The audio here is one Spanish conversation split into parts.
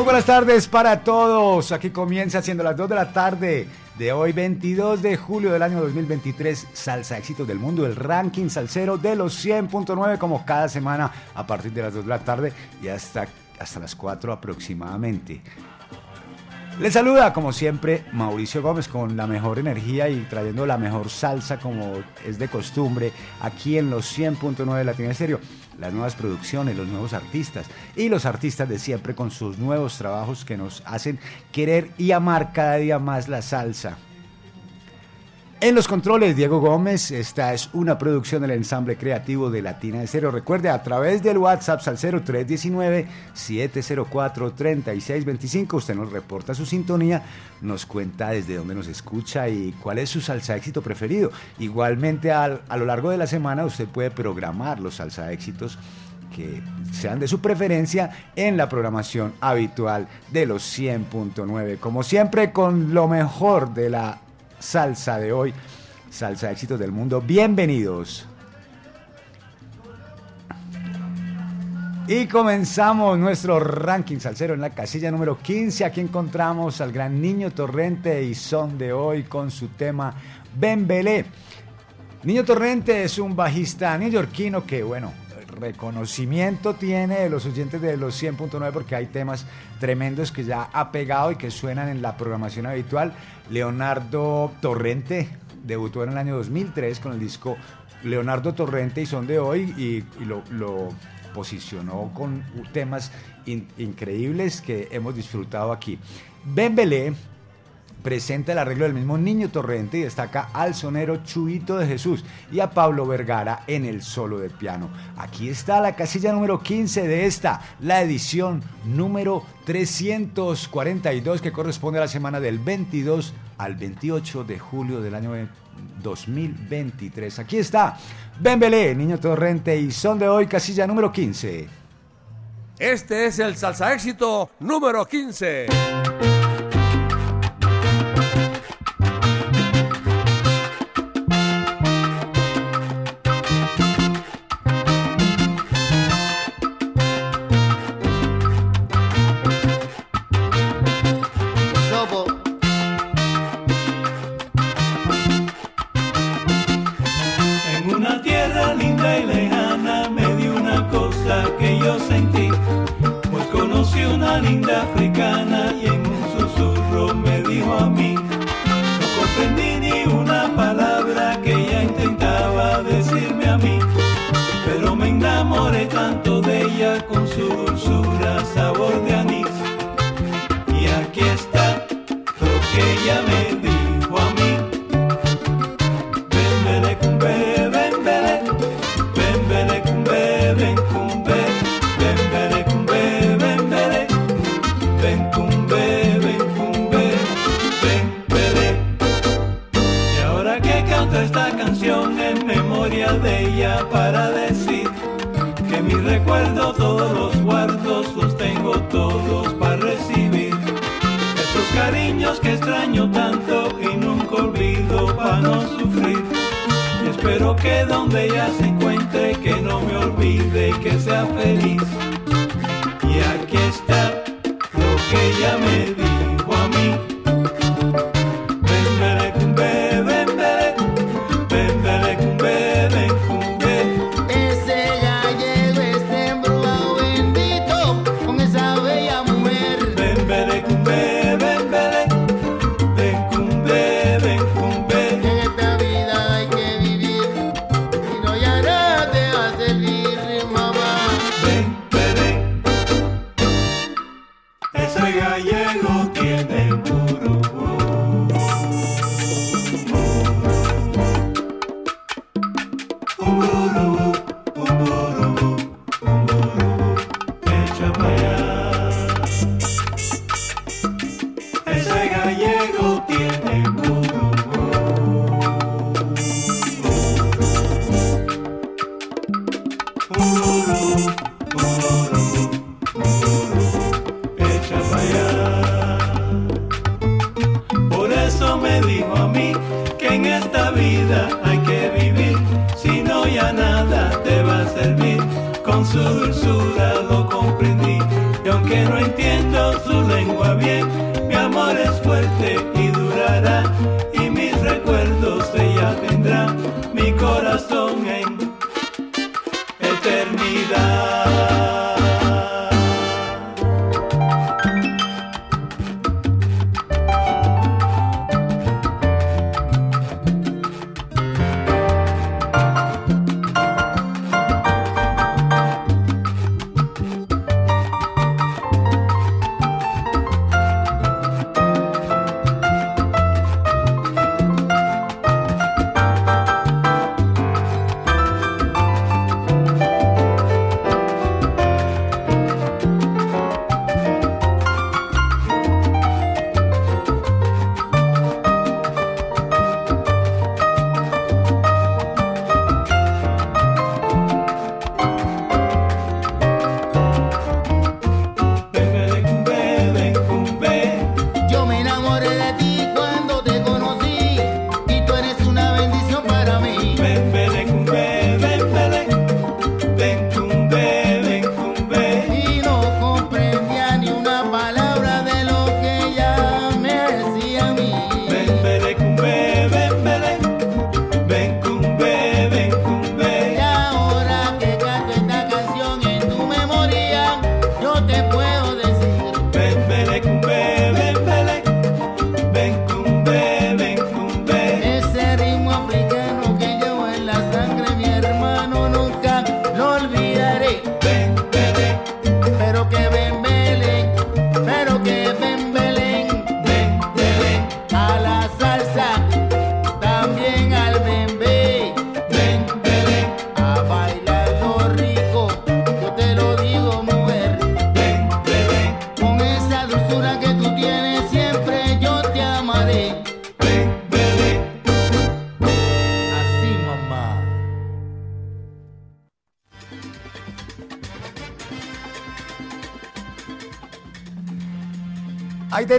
Muy buenas tardes para todos. Aquí comienza siendo las 2 de la tarde de hoy, 22 de julio del año 2023. Salsa Éxitos del Mundo, el ranking salsero de los 100.9, como cada semana a partir de las 2 de la tarde y hasta, hasta las 4 aproximadamente. Les saluda, como siempre, Mauricio Gómez con la mejor energía y trayendo la mejor salsa, como es de costumbre, aquí en los 100.9 de Latina Estéreo las nuevas producciones, los nuevos artistas y los artistas de siempre con sus nuevos trabajos que nos hacen querer y amar cada día más la salsa. En los controles, Diego Gómez, esta es una producción del ensamble creativo de Latina de Cero. Recuerde, a través del WhatsApp al 0319-704-3625, usted nos reporta su sintonía, nos cuenta desde dónde nos escucha y cuál es su salsa éxito preferido. Igualmente, a lo largo de la semana, usted puede programar los salsa éxitos que sean de su preferencia en la programación habitual de los 100.9. Como siempre, con lo mejor de la salsa de hoy, salsa éxitos del mundo. Bienvenidos. Y comenzamos nuestro ranking salsero en la casilla número 15. Aquí encontramos al gran Niño Torrente y son de hoy con su tema Bembelé. Niño Torrente es un bajista neoyorquino que, bueno, reconocimiento tiene de los oyentes de los 100.9 porque hay temas tremendos que ya ha pegado y que suenan en la programación habitual. Leonardo Torrente debutó en el año 2003 con el disco Leonardo Torrente y son de hoy y, lo, posicionó con temas increíbles que hemos disfrutado aquí. Ben Belé presenta el arreglo del mismo Niño Torrente y destaca al sonero Chuito de Jesús y a Pablo Vergara en el solo de piano. Aquí está la casilla número 15 de esta, la edición número 342 que corresponde a la semana del 22 al 28 de julio del año 2023. Aquí está, Ben Belé, Niño Torrente y son de hoy casilla número 15. Este es el salsa éxito número 15.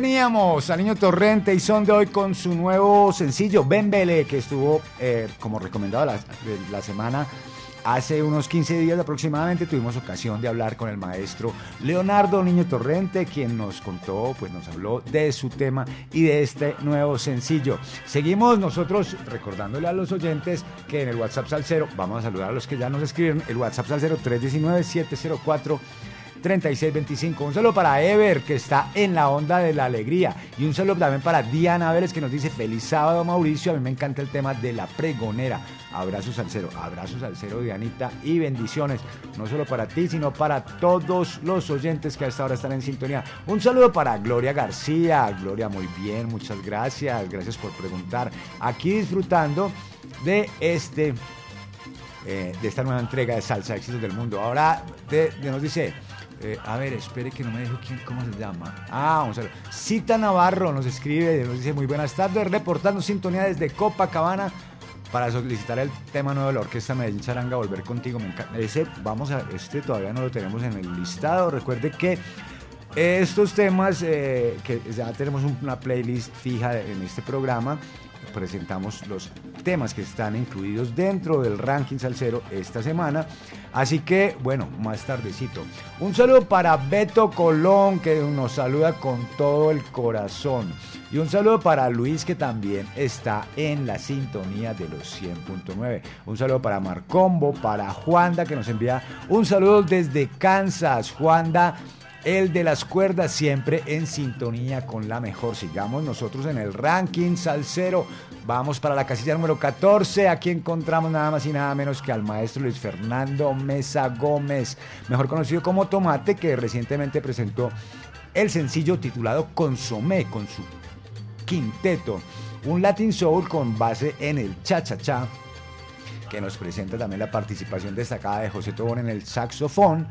Teníamos a Niño Torrente y Son de hoy con su nuevo sencillo, Bembele, que estuvo eh, como recomendado la, semana Hace unos 15 días aproximadamente tuvimos ocasión de hablar con el maestro Leonardo Niño Torrente, quien nos contó, pues nos habló de su tema y de este nuevo sencillo. Seguimos nosotros recordándole a los oyentes que en el WhatsApp Salcero, vamos a saludar a los que ya nos escriben, el WhatsApp Salcero 319 704 3625. Un saludo para Ever, que está en la onda de la alegría. Y un saludo también para Diana Vélez, que nos dice feliz sábado, Mauricio. A mí me encanta el tema de la pregonera. Abrazos al cero, abrazos al cero, Dianita, y bendiciones. No solo para ti, sino para todos los oyentes que a esta hora están en sintonía. Un saludo para Gloria García. Gloria, muy bien, muchas gracias. Gracias por preguntar. Aquí disfrutando de este. Eh, de esta nueva entrega de Salsa Éxitos del Mundo. Ahora nos dice eh, a ver, espere que no me dijo quién, cómo se llama. Ah, vamos a ver. Cita Navarro nos escribe, nos dice muy buenas tardes, reportando sintonía desde Copacabana para solicitar el tema nuevo de la Orquesta Medellín Charanga, Volver Contigo. Me encanta. Ese, vamos a, este todavía no lo tenemos en el listado. Recuerde que estos temas, eh, que ya tenemos una playlist fija en este programa, presentamos los temas que están incluidos dentro del ranking salsero esta semana. Así que, bueno, más tardecito. Un saludo para Beto Colón, que nos saluda con todo el corazón. Y un saludo para Luis, que también está en la sintonía de los 100.9. Un saludo para Marcombo, para Juanda, que nos envía un saludo desde Kansas. Juanda el de las cuerdas siempre en sintonía con la mejor. Sigamos nosotros en el ranking salsero. Vamos para la casilla número 14. Aquí encontramos nada más y nada menos que al maestro Luis Fernando Mesa Gómez, mejor conocido como Tomate, que recientemente presentó el sencillo titulado Consomé con su quinteto. Un Latin Soul con base en el cha-cha-cha que nos presenta también la participación destacada de José Tobón en el saxofón,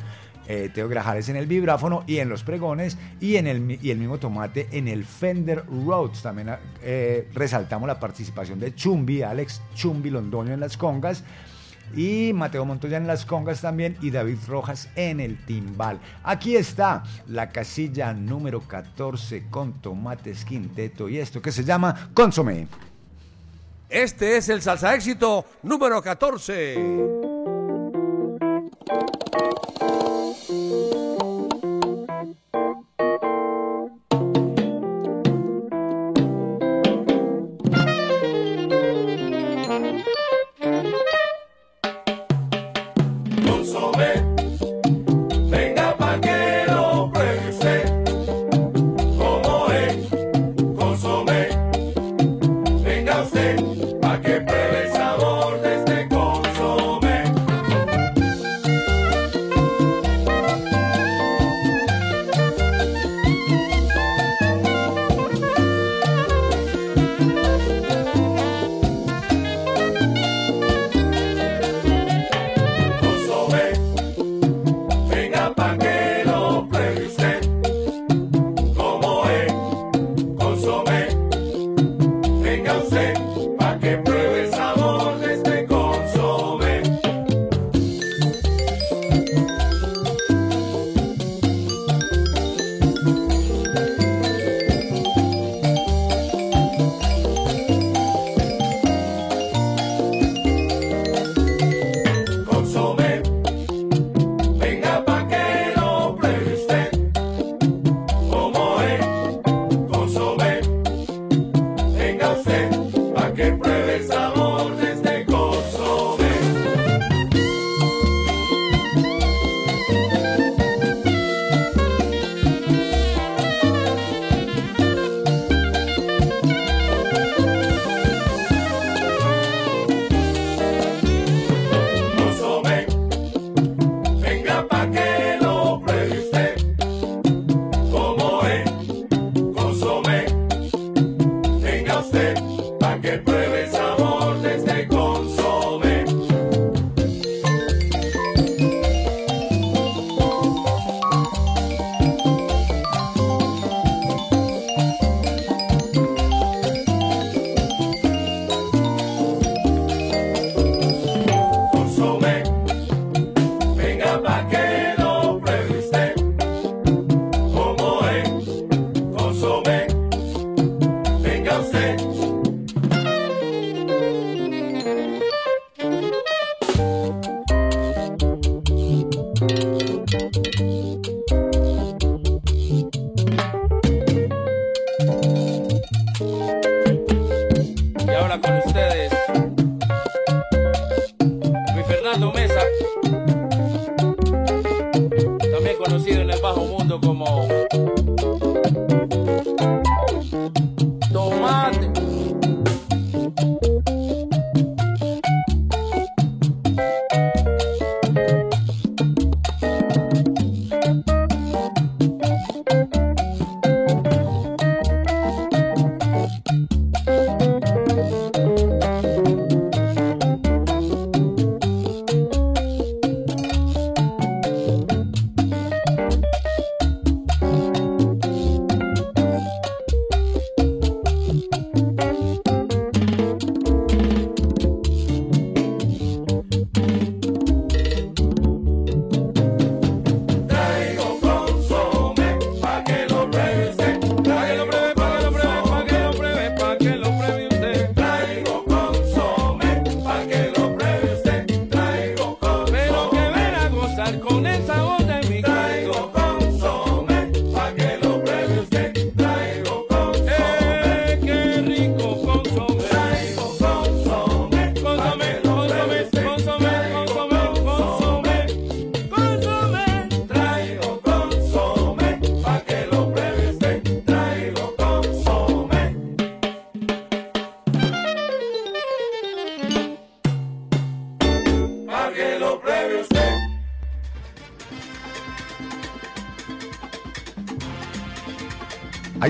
eh, Teo Grajales en el vibráfono y en los pregones y, en el, y el mismo tomate en el Fender Rhodes. También eh, resaltamos la participación de Chumbi, Alex Chumbi Londoño en las congas y Mateo Montoya en las congas también y David Rojas en el timbal. Aquí está la casilla número 14 con tomates quinteto y esto que se llama Consomé. Este es el salsa éxito número 14. Amen.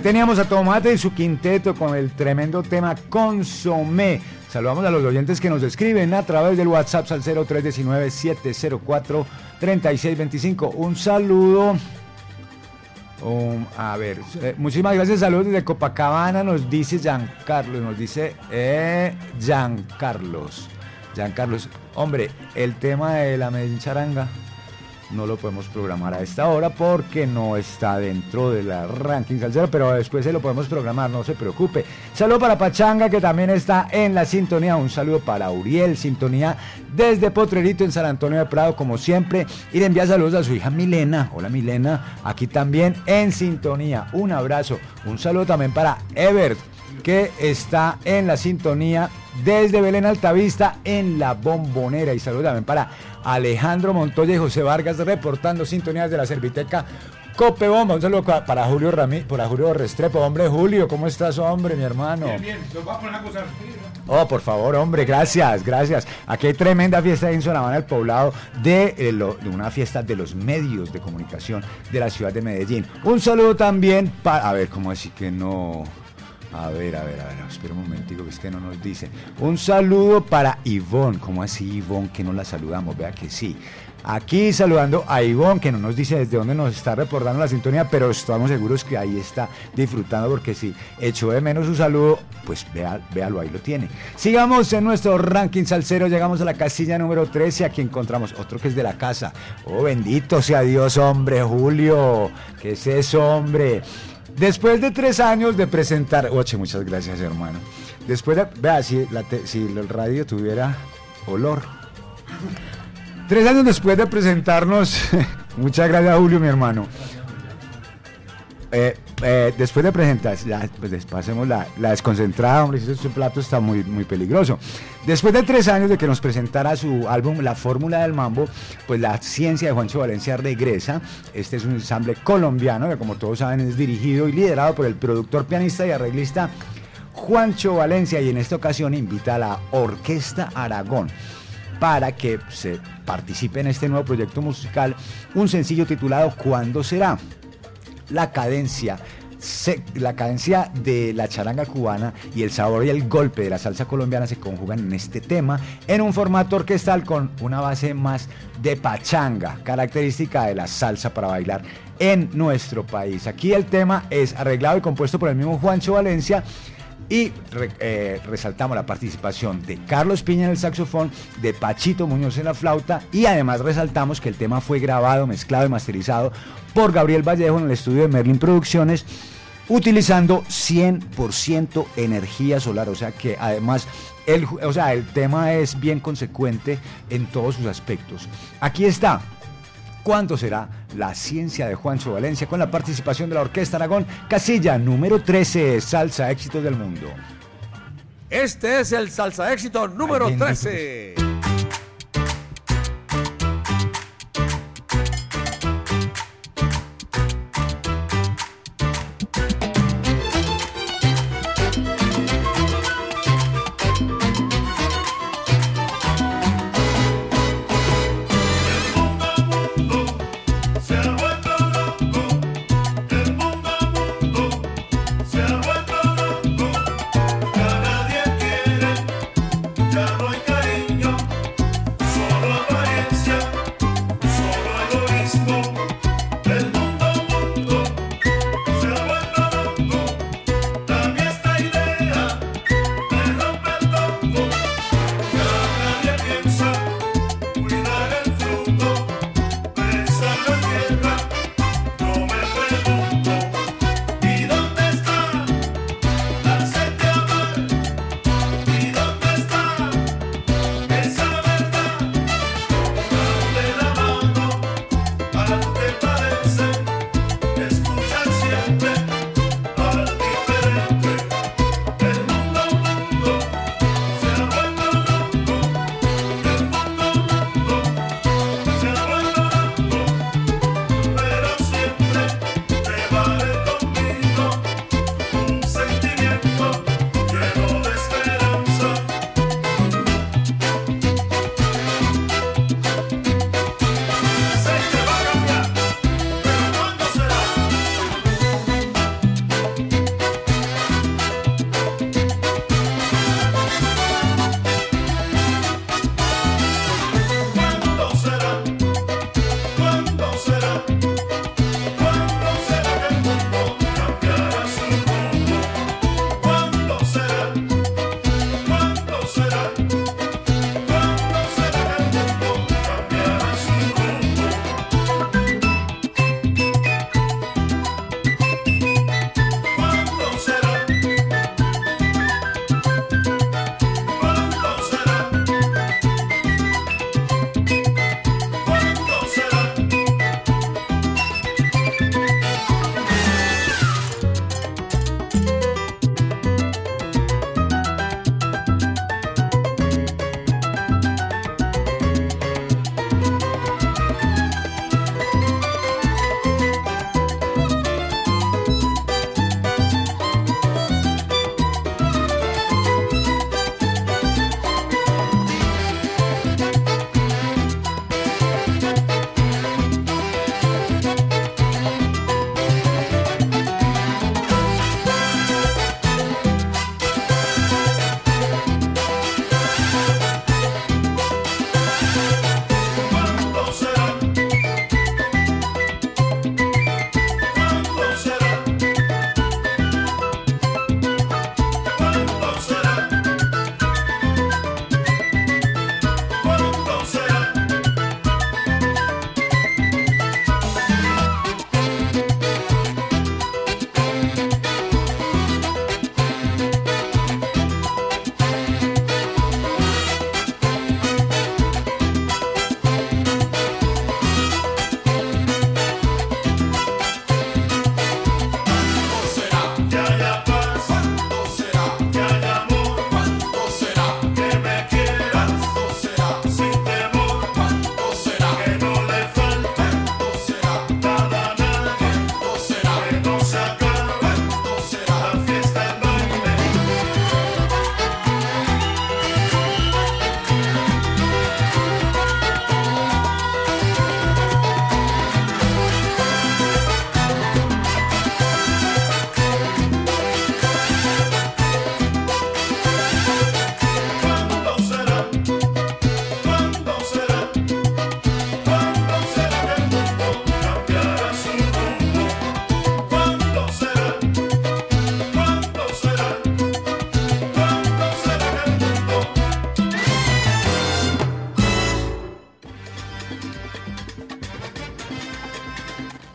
Teníamos a Tomate y su quinteto con el tremendo tema Consomé. Saludamos a los oyentes que nos escriben a través del WhatsApp al 0319-704-3625. Un saludo. Um, a ver, eh, muchísimas gracias, saludos desde Copacabana, nos dice Giancarlo, nos dice eh, Giancarlos. Giancarlos, hombre, el tema de la Medellín Charanga no lo podemos programar a esta hora porque no está dentro de la ranking salsero, pero después se lo podemos programar, no se preocupe. Saludo para Pachanga que también está en la sintonía, un saludo para Uriel, sintonía desde Potrerito en San Antonio de Prado como siempre y le envía saludos a su hija Milena. Hola Milena, aquí también en sintonía. Un abrazo, un saludo también para Ebert que está en la sintonía desde Belén Altavista en la Bombonera y saludo también para Alejandro Montoya y José Vargas reportando sintonías de la Serviteca Cope Bomba. Un saludo para Julio Ramírez, para Julio Restrepo. Hombre, Julio, ¿cómo estás, hombre, mi hermano? Bien, bien, vamos a poner Oh, por favor, hombre, gracias, gracias. Aquí hay tremenda fiesta en Sonavana, el poblado de, eh, de, una fiesta de los medios de comunicación de la ciudad de Medellín. Un saludo también para. A ver, ¿cómo decir que no? A ver, a ver, a ver, espera un momentico que es que no nos dice. Un saludo para Ivonne. ¿Cómo así, Ivonne, que no la saludamos? Vea que sí. Aquí saludando a Ivonne, que no nos dice desde dónde nos está reportando la sintonía, pero estamos seguros que ahí está disfrutando, porque si echó de menos su saludo, pues vea, véalo, ahí lo tiene. Sigamos en nuestro ranking salsero, llegamos a la casilla número 13, aquí encontramos otro que es de la casa. Oh, bendito sea Dios, hombre, Julio. ¿Qué es eso, hombre? Después de tres años de presentar, oye, muchas gracias hermano. Después de, vea, si, si el radio tuviera olor. Tres años después de presentarnos, muchas gracias Julio, mi hermano. Eh, eh, después de presentar, pues la, la desconcentrada, hombre, ese plato está muy, muy peligroso. Después de tres años de que nos presentara su álbum La Fórmula del Mambo, pues la ciencia de Juancho Valencia regresa. Este es un ensamble colombiano que como todos saben es dirigido y liderado por el productor, pianista y arreglista Juancho Valencia y en esta ocasión invita a la Orquesta Aragón para que se participe en este nuevo proyecto musical, un sencillo titulado ¿Cuándo será? La cadencia la cadencia de la charanga cubana y el sabor y el golpe de la salsa colombiana se conjugan en este tema en un formato orquestal con una base más de pachanga, característica de la salsa para bailar en nuestro país. Aquí el tema es arreglado y compuesto por el mismo Juancho Valencia y eh, resaltamos la participación de Carlos Piña en el saxofón, de Pachito Muñoz en la flauta y además resaltamos que el tema fue grabado, mezclado y masterizado por Gabriel Vallejo en el estudio de Merlin Producciones utilizando 100% energía solar, o sea que además el, o sea, el tema es bien consecuente en todos sus aspectos. Aquí está, ¿Cuánto será la ciencia de Juancho Valencia con la participación de la Orquesta Aragón? Casilla número 13, Salsa Éxito del Mundo. Este es el Salsa Éxito número 13.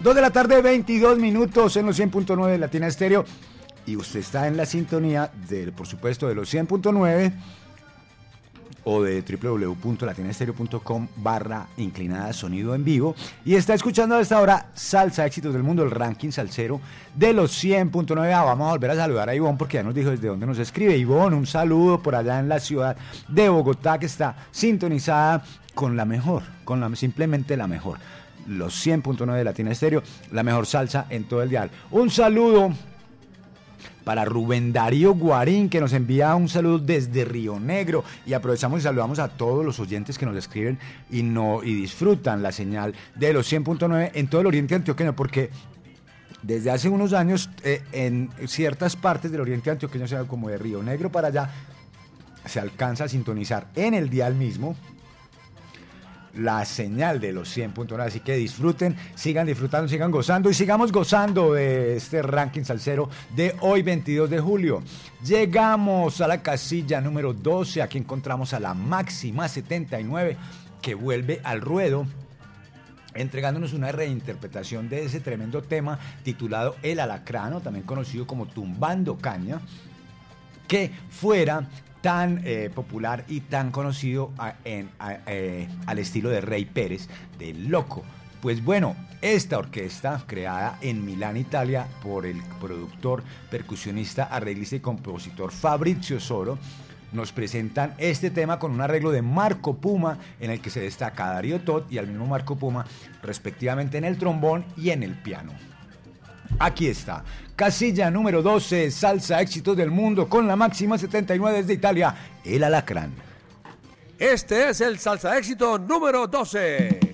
2 de la tarde, 22 minutos en los 100.9 de Latina Estéreo. Y usted está en la sintonía, del, por supuesto, de los 100.9 o de www.latinaestereo.com barra inclinada sonido en vivo y está escuchando a esta hora Salsa Éxitos del Mundo, el ranking salsero de los 100.9. Ah, vamos a volver a saludar a Ivonne porque ya nos dijo desde dónde nos escribe. Ivonne, un saludo por allá en la ciudad de Bogotá que está sintonizada con la mejor, con la, simplemente la mejor. Los 100.9 de Latina Estéreo, la mejor salsa en todo el dial. Un saludo para Rubén Darío Guarín, que nos envía un saludo desde Río Negro. Y aprovechamos y saludamos a todos los oyentes que nos escriben y, no, y disfrutan la señal de los 100.9 en todo el oriente antioqueño, porque desde hace unos años eh, en ciertas partes del oriente antioqueño, sea, como de Río Negro para allá, se alcanza a sintonizar en el dial mismo la señal de los 100.9. Así que disfruten, sigan disfrutando, sigan gozando y sigamos gozando de este ranking salsero de hoy 22 de julio. Llegamos a la casilla número 12, aquí encontramos a la máxima 79 que vuelve al ruedo entregándonos una reinterpretación de ese tremendo tema titulado El Alacrano, también conocido como Tumbando Caña, que fuera tan eh, popular y tan conocido eh, al estilo de Rey Pérez, de Loco. Pues bueno, esta orquesta, creada en Milán, Italia, por el productor, percusionista, arreglista y compositor Fabrizio Soro, nos presentan este tema con un arreglo de Marco Puma, en el que se destaca Darío Tot y al mismo Marco Puma, respectivamente en el trombón y en el piano. Aquí está. Casilla número 12, salsa éxitos del mundo con la máxima 79 desde Italia, el alacrán. Este es el salsa éxito número 12.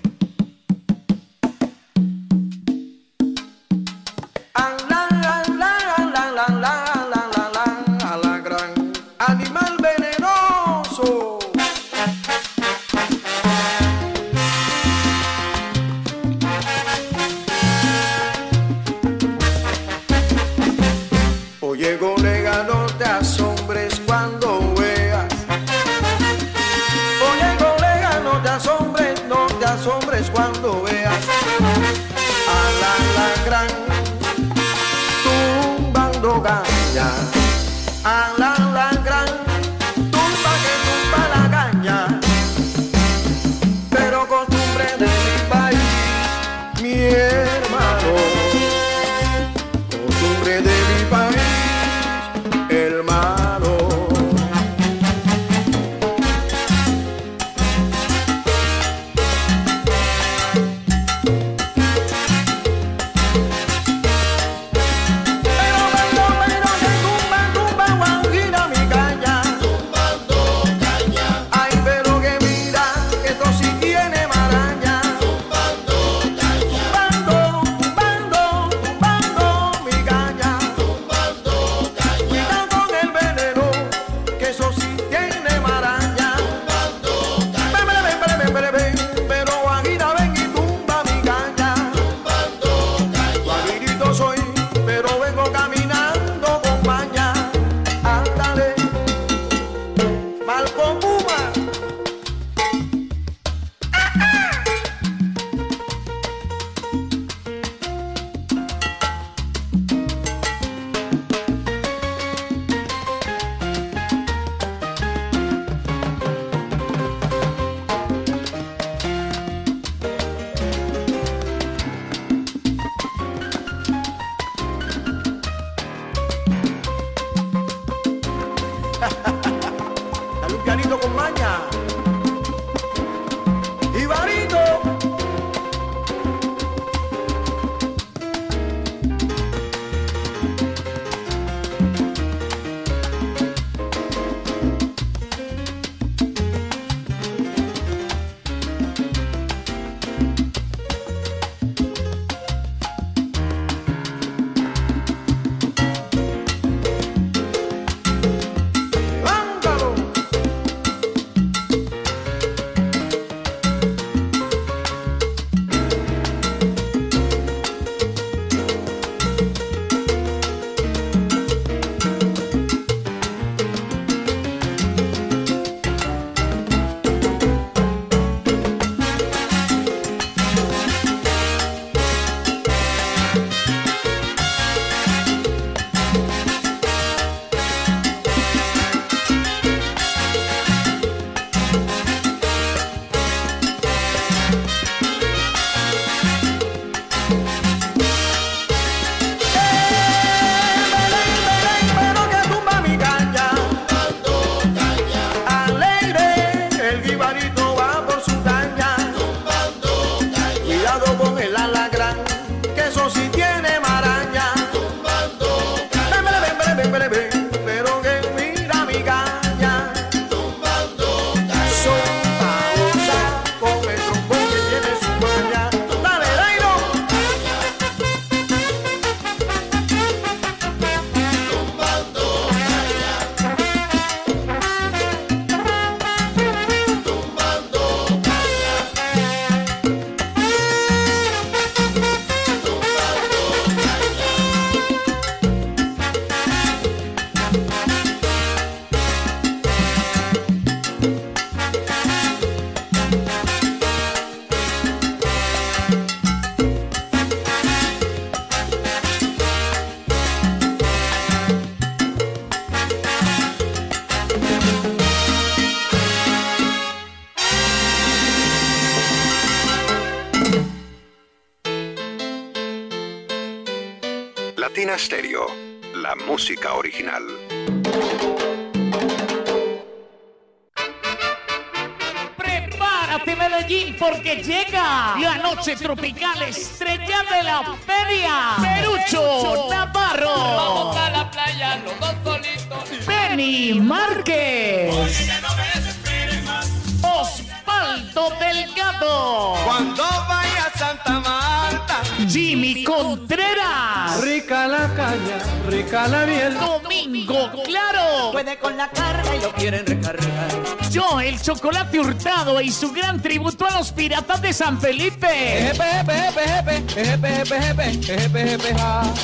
Con la carga y lo quieren recargar. Yo, el chocolate hurtado y su gran tributo a los piratas de San Felipe.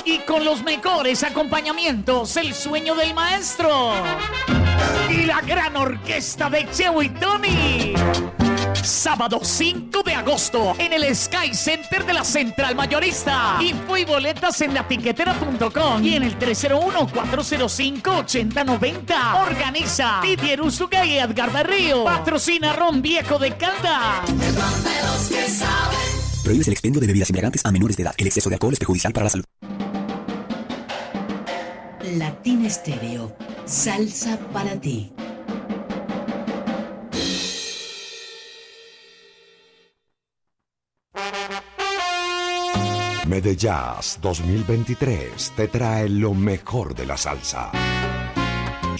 Y con los mejores acompañamientos, el sueño del maestro. Y la gran orquesta de Cheo y Tony. Sábado 5 de agosto en el Sky Center de la Central Mayorista. Info y boletas en latiquetera.com y en el 301-405-8090. Organiza Didier Usuga y Edgar Berrío. Patrocina Ron Viejo de Calda. Prohíbes el expendio de bebidas embriagantes a menores de edad. El exceso de alcohol es perjudicial para la salud. Latina Stereo. Salsa para ti. Medellas 2023 te trae lo mejor de la salsa.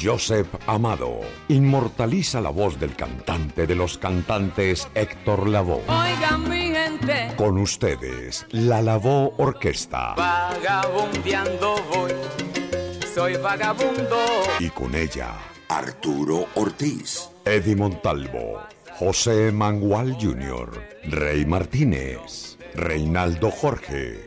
Joseph Amado inmortaliza la voz del cantante de los cantantes Héctor Lavoe. Oigan mi gente. Con ustedes, la Lavoe Orquesta. Vagabundeando voy. Soy vagabundo. Y con ella, Arturo Ortiz. Eddie Montalvo, José Mangual Jr., Rey Martínez, Reinaldo Jorge,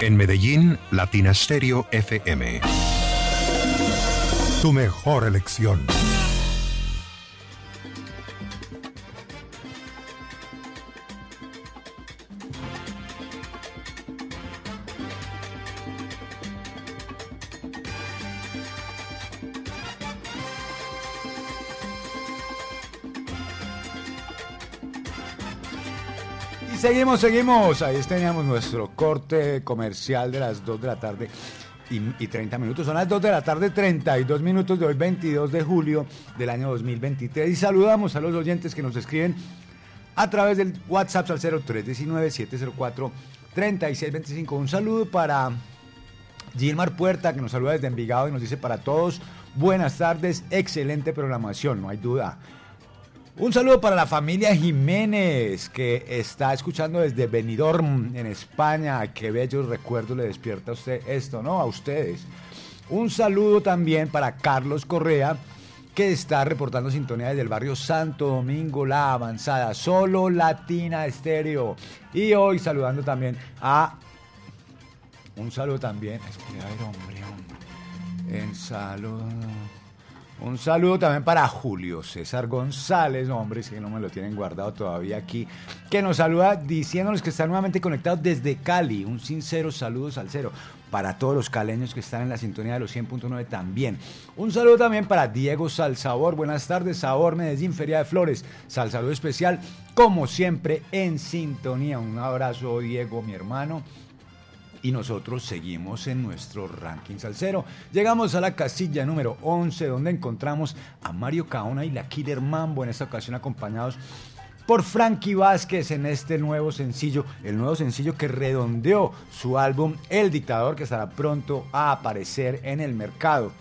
En Medellín, Latina Stereo FM. Tu mejor elección. Seguimos, seguimos. Ahí teníamos nuestro corte comercial de las 2 de la tarde y, y 30 minutos. Son las 2 de la tarde, 32 minutos de hoy, 22 de julio del año 2023. Y saludamos a los oyentes que nos escriben a través del WhatsApp al 0319-704-3625. Un saludo para Gilmar Puerta, que nos saluda desde Envigado y nos dice para todos, buenas tardes, excelente programación, no hay duda. Un saludo para la familia Jiménez, que está escuchando desde Benidorm, en España. Qué bellos recuerdos le despierta a usted esto, ¿no? A ustedes. Un saludo también para Carlos Correa, que está reportando sintonía desde el barrio Santo Domingo, La Avanzada, solo Latina Estéreo. Y hoy saludando también a... Un saludo también... Espera, hombre, hombre. En saludo... Un saludo también para Julio César González, hombre, si no me lo tienen guardado todavía aquí, que nos saluda diciéndonos que están nuevamente conectados desde Cali. Un sincero saludo salsero para todos los caleños que están en la sintonía de los 100.9 también. Un saludo también para Diego Salsabor. Buenas tardes, Sabor Medellín, Feria de Flores. Salsaludo especial, como siempre, en sintonía. Un abrazo, Diego, mi hermano y nosotros seguimos en nuestro ranking salsero. Llegamos a la casilla número 11 donde encontramos a Mario Caona y la Killer Mambo en esta ocasión acompañados por Frankie Vázquez en este nuevo sencillo, el nuevo sencillo que redondeó su álbum El Dictador que estará pronto a aparecer en el mercado.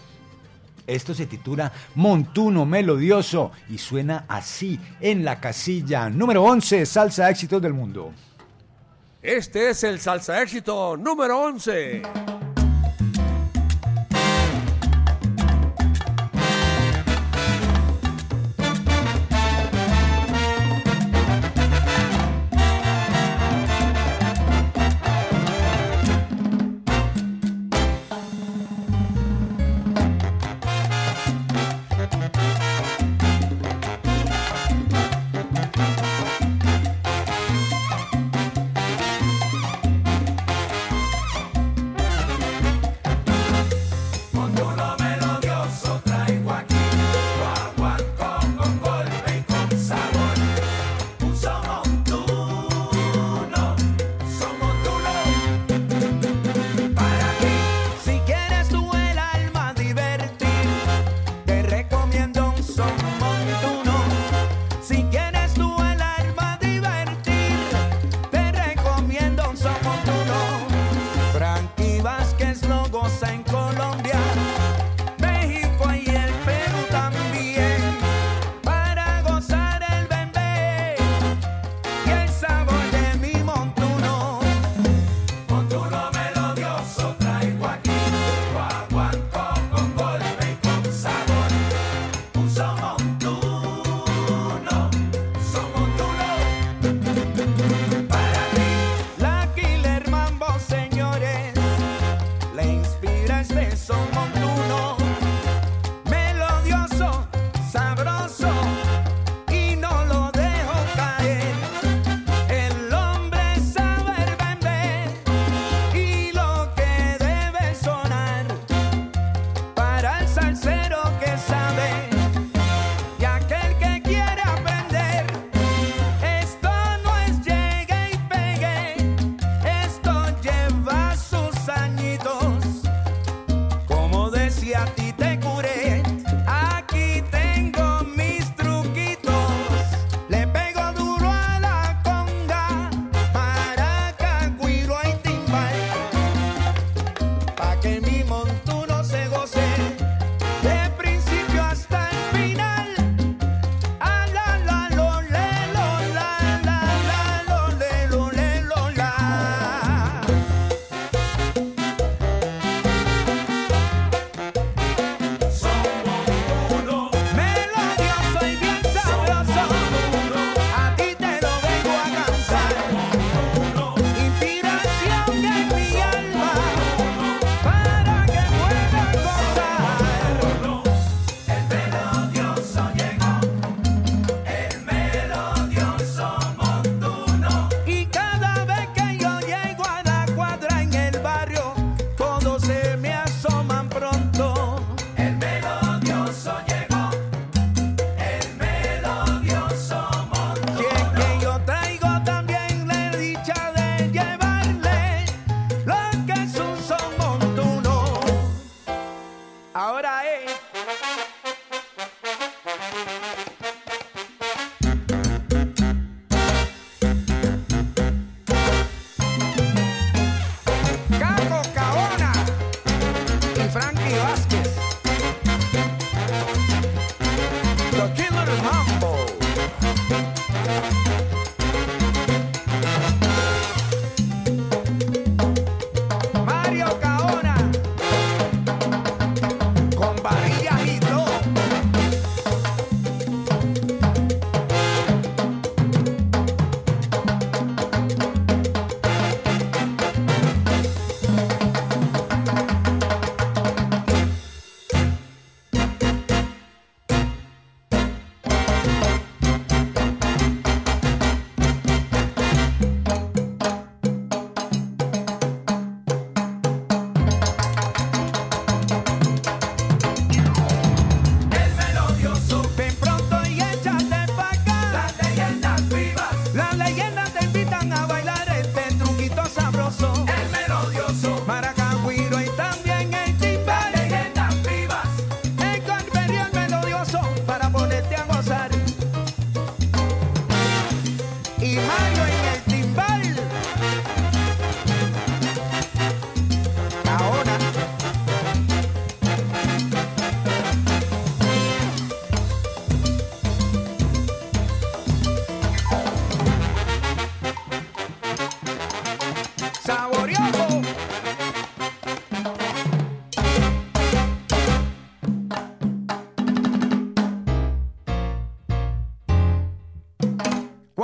Esto se titula Montuno Melodioso y suena así en la casilla número 11, Salsa Éxitos del Mundo. Este es el salsa éxito número 11.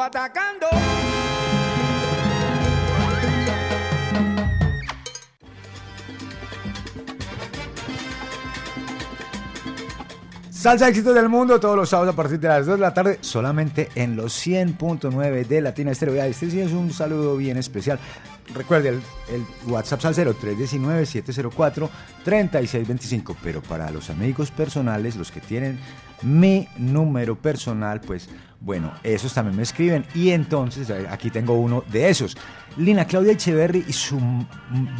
Guatacando. Salsa éxitos del mundo todos los sábados a partir de las 2 de la tarde, solamente en los 100.9 de Latina Estéreo. Este sí es un saludo bien especial. Recuerde el, el WhatsApp Salsero 319-704-3625. Pero para los amigos personales, los que tienen mi número personal, pues bueno, esos también me escriben. Y entonces eh, aquí tengo uno de esos. Lina Claudia Echeverry y su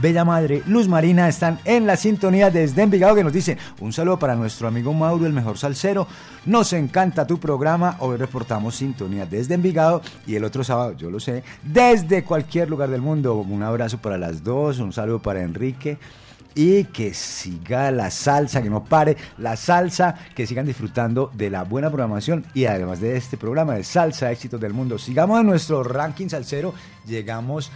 bella madre Luz Marina están en la sintonía desde Envigado que nos dicen un saludo para nuestro amigo Mauro, el mejor salsero. Nos encanta tu programa. Hoy reportamos sintonía desde Envigado y el otro sábado, yo lo sé, desde cualquier lugar del mundo. Un abrazo para las dos, un saludo para Enrique y que siga la salsa, que no pare la salsa, que sigan disfrutando de la buena programación y además de este programa de Salsa Éxitos del Mundo. Sigamos en nuestro ranking salsero, llegamos,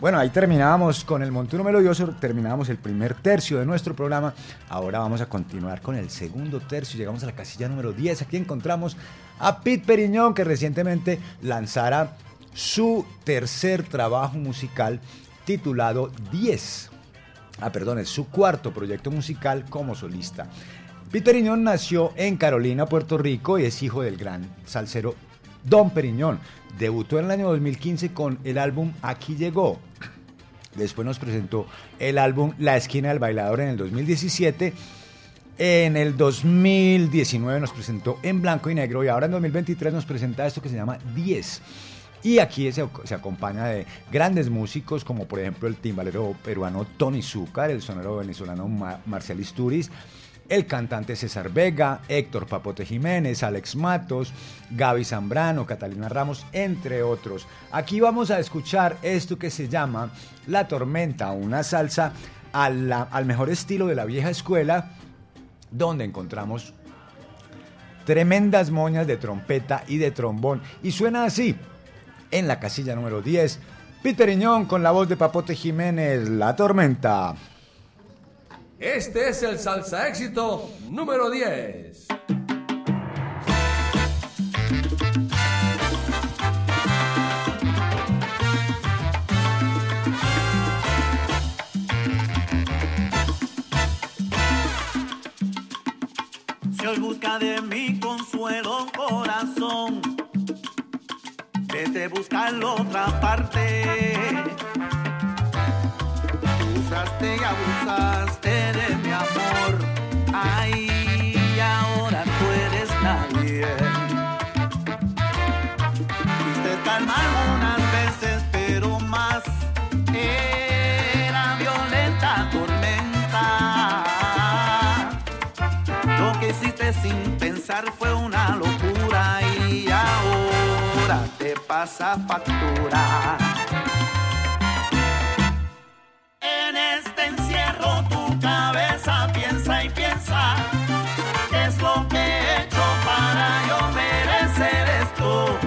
bueno, ahí terminábamos con el montuno melodioso, terminábamos el primer tercio de nuestro programa, ahora vamos a continuar con el segundo tercio, llegamos a la casilla número 10, aquí encontramos a Pete Periñón, que recientemente lanzara su tercer trabajo musical titulado 10 ah, perdón, es su cuarto proyecto musical como solista. Pete Periñón nació en Carolina, Puerto Rico y es hijo del gran salsero Don Periñón. Debutó en el año 2015 con el álbum Aquí llegó. Después nos presentó el álbum La esquina del bailador en el 2017. En el 2019 nos presentó En blanco y negro y ahora en 2023 nos presenta esto que se llama 10. Y aquí se, acompaña de grandes músicos como por ejemplo el timbalero peruano Tony Zúcar, el sonero venezolano Ma- Marcial Isturiz, el cantante César Vega, Héctor Papote Jiménez, Alex Matos, Gaby Zambrano, Catalina Ramos, entre otros. Aquí vamos a escuchar esto que se llama La Tormenta, una salsa al mejor estilo de la vieja escuela, donde encontramos tremendas moñas de trompeta y de trombón. Y suena así, en la casilla número 10, Peter Iñón con la voz de Papote Jiménez, La Tormenta. Este es el salsa éxito número 10. Si hoy busca de mi consuelo corazón, vete buscarlo otra parte. Usaste y abusaste de mi amor, ay, ahora tú eres nadie. Fuiste tan mal unas veces, pero más era violenta tormenta. Lo que hiciste sin pensar fue una locura te pasa factura. En este encierro tu cabeza piensa y piensa qué es lo que he hecho para yo merecer esto.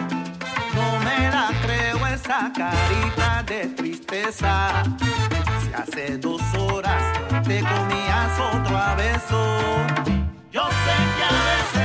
No me la creo esa carita de tristeza. Si hace dos horas te comías otro a beso. Yo sé que a veces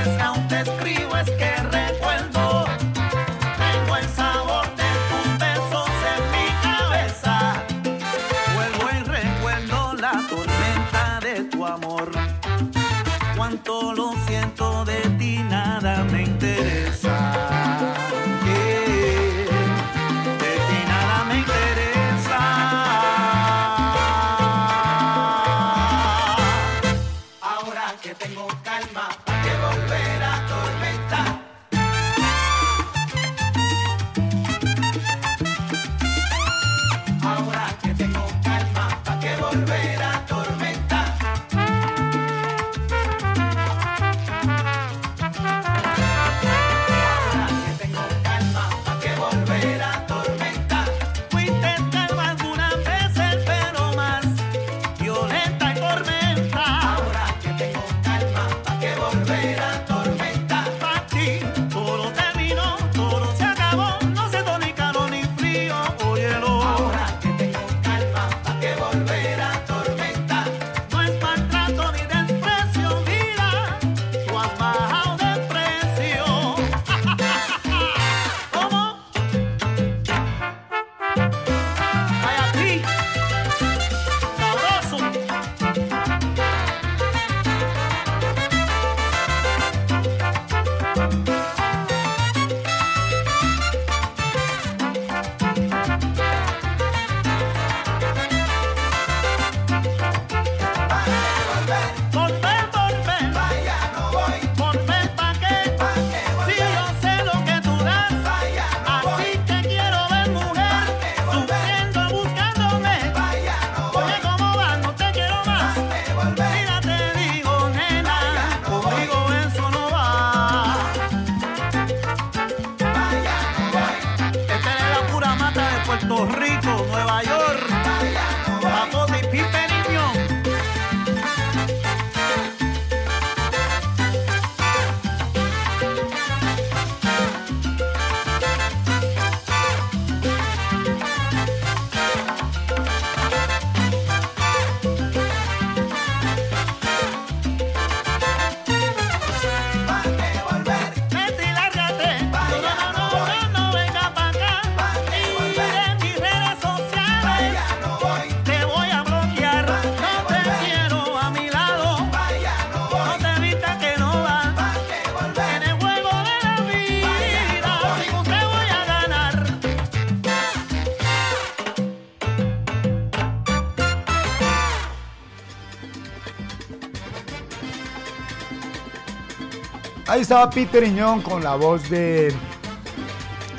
estaba Peter Iñón con la voz de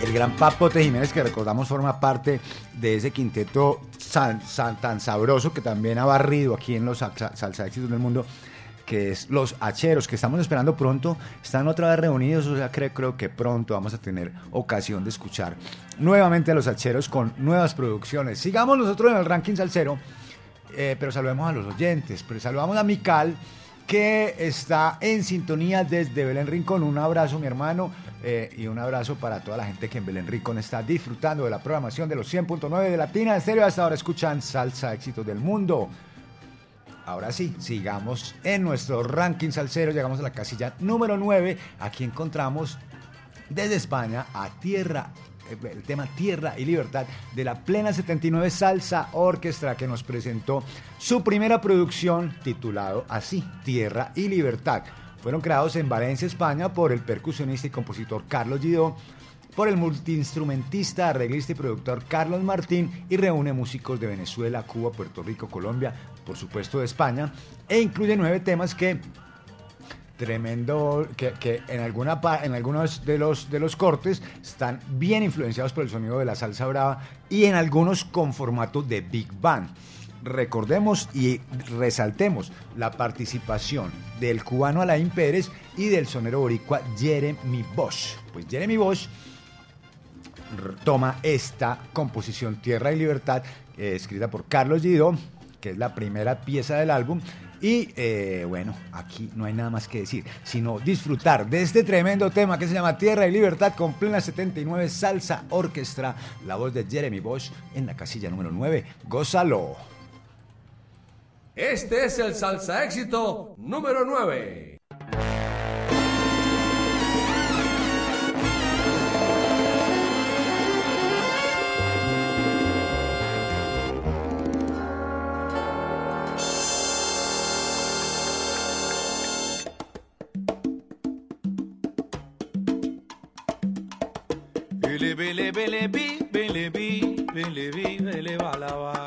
el gran Papote Jiménez, que recordamos forma parte de ese quinteto san- tan sabroso que también ha barrido aquí en los salsa, salsa éxitos del mundo, que es Los Hacheros, que estamos esperando pronto. Están otra vez reunidos, o sea, creo, creo que pronto vamos a tener ocasión de escuchar nuevamente a Los Hacheros con nuevas producciones. Sigamos nosotros en el ranking salsero, eh, pero saludemos a los oyentes. Pero saludamos a Mical, que está en sintonía desde Belén Rincón. Un abrazo, mi hermano, eh, y un abrazo para toda la gente que en Belén Rincón está disfrutando de la programación de los 100.9 de Latina Estéreo. Hasta ahora escuchan Salsa Éxitos del Mundo. Ahora sí, sigamos en nuestro ranking salsero. Llegamos a la casilla número 9. Aquí encontramos desde España a Tierra, el tema Tierra y Libertad de la Plena 79 Salsa Orquestra que nos presentó su primera producción titulado así, Tierra y Libertad. Fueron creados en Valencia, España por el percusionista y compositor Carlos Gidó, por el multiinstrumentista, arreglista y productor Carlos Martín y reúne músicos de Venezuela, Cuba, Puerto Rico, Colombia, por supuesto de España, e incluye nueve temas que tremendo que, que en alguna en algunos de los de los cortes están bien influenciados por el sonido de la salsa brava y en algunos con formato de big band. Recordemos y resaltemos la participación del cubano Alain Pérez y del sonero boricua Jeremy Bosch. Pues Jeremy Bosch toma esta composición Tierra y Libertad, eh, escrita por Carlos Guido, que es la primera pieza del álbum. Y eh, bueno, aquí no hay nada más que decir, sino disfrutar de este tremendo tema que se llama Tierra y Libertad con plena 79 Salsa Orquestra, la voz de Jeremy Bosch en la casilla número 9. Gózalo. Este es el salsa éxito número 9. Bele bi bele bi bele bi bele balaba.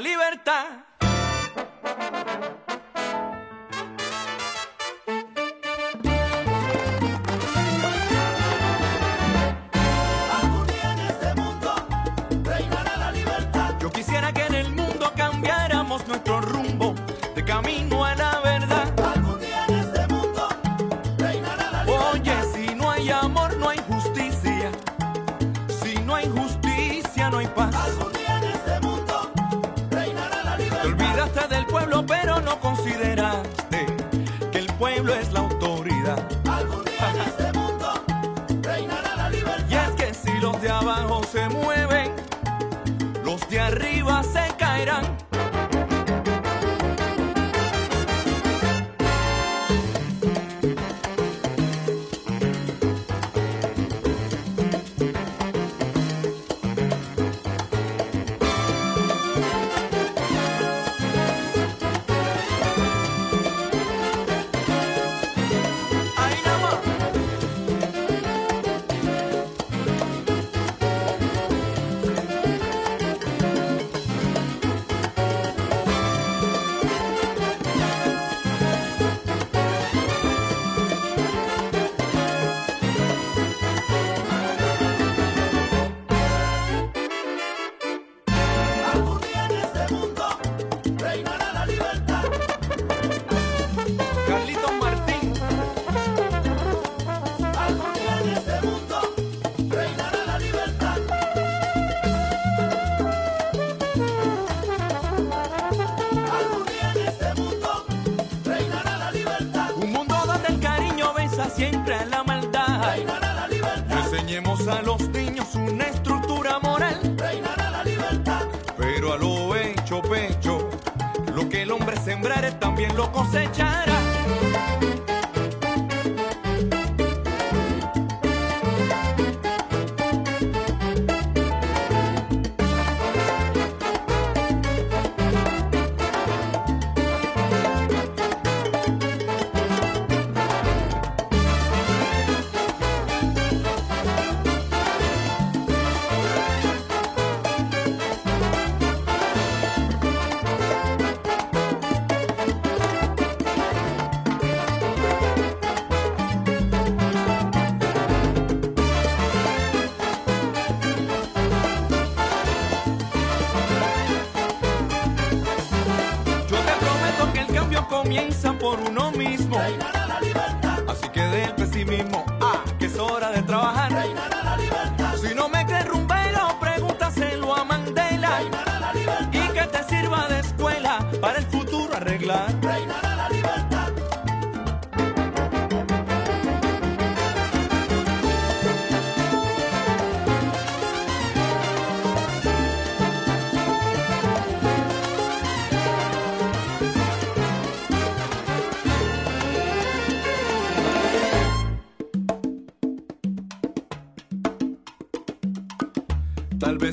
la.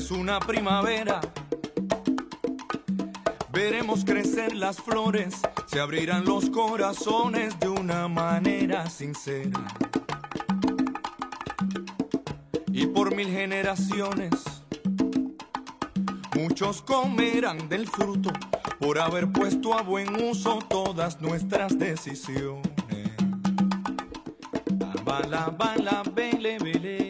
Vez una primavera. Veremos crecer las flores, se abrirán los corazones de una manera sincera. Y por mil generaciones, muchos comerán del fruto por haber puesto a buen uso todas nuestras decisiones. Bala, bala, bele, bele.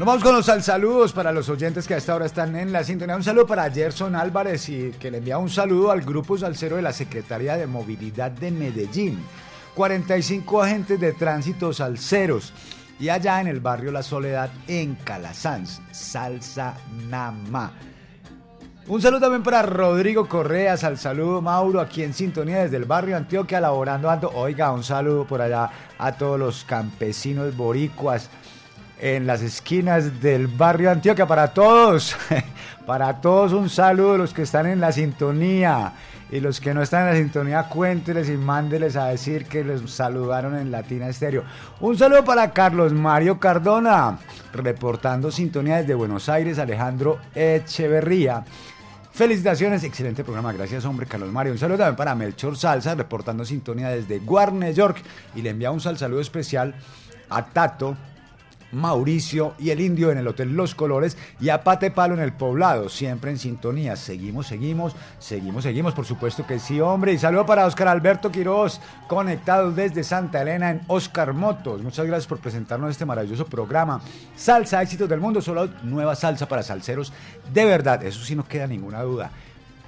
Nos vamos con los al saludos para los oyentes que a esta hora están en la sintonía. Un saludo para Gerson Álvarez y que le envía un saludo al grupo salsero de la Secretaría de Movilidad de Medellín. 45 agentes de tránsito salseros. Y allá en el barrio La Soledad, en Calasanz, Salsa Nama. Un saludo también para Rodrigo Correas, al saludo Mauro, aquí en sintonía desde el barrio Antioquia, laborando ando. Oiga, un saludo por allá a todos los campesinos boricuas en las esquinas del barrio Antioquia. Para todos, para todos un saludo, los que están en la sintonía. Y los que no están en la sintonía, cuénteles y mándeles a decir que les saludaron en Latina Estéreo. Un saludo para Carlos Mario Cardona, reportando sintonía desde Buenos Aires, Alejandro Echeverría. Felicitaciones, excelente programa, gracias hombre Carlos Mario. Un saludo también para Melchor Salsa, reportando sintonía desde Guarne, York. Y le envía un sal saludo especial a Tato, Mauricio y el Indio en el Hotel Los Colores y a Pate Palo en el Poblado, siempre en sintonía. Seguimos, seguimos, seguimos, seguimos, por supuesto que sí, hombre. Y saludo para Oscar Alberto Quiroz, conectados desde Santa Elena en Oscar Motos. Muchas gracias por presentarnos este maravilloso programa. Salsa, éxitos del mundo, solo nueva salsa para salseros. De verdad, eso sí no queda ninguna duda.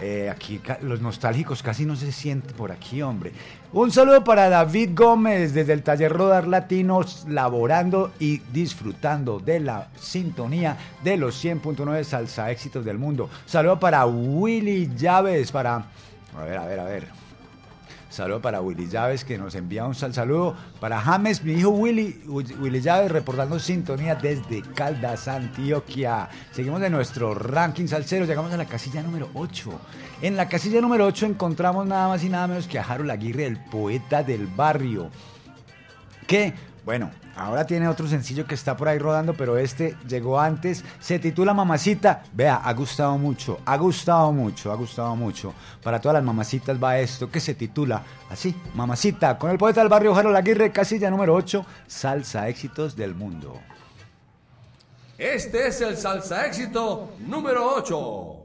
Eh, aquí los nostálgicos casi no se sienten por aquí, hombre. Un saludo para David Gómez desde el taller Rodar Latinos, laborando y disfrutando de la sintonía de los 100.9 salsa éxitos del mundo. Saludo para Willy Llaves, para... A ver, a ver, a ver. Saludo para Willy Llaves que nos envía un sal saludo. Para James, mi hijo Willy, Willy Llaves reportando sintonía desde Caldas, Antioquia. Seguimos de nuestro ranking salsero, llegamos a la casilla número 8. En la casilla número 8 encontramos nada más y nada menos que a Harold Aguirre, el poeta del barrio. Que, bueno, ahora tiene otro sencillo que está por ahí rodando, pero este llegó antes. Se titula Mamacita. Vea, ha gustado mucho, ha gustado mucho, ha gustado mucho. Para todas las mamacitas va esto que se titula así, Mamacita, con el poeta del barrio Harold Aguirre, casilla número 8, Salsa Éxitos del Mundo. Este es el salsa éxito número 8.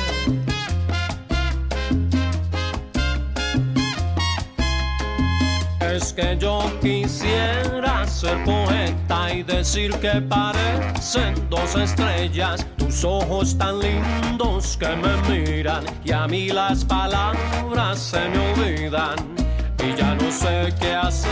Que yo quisiera ser poeta y decir que parecen dos estrellas, tus ojos tan lindos que me miran y a mí las palabras se me olvidan y ya no sé qué hacer.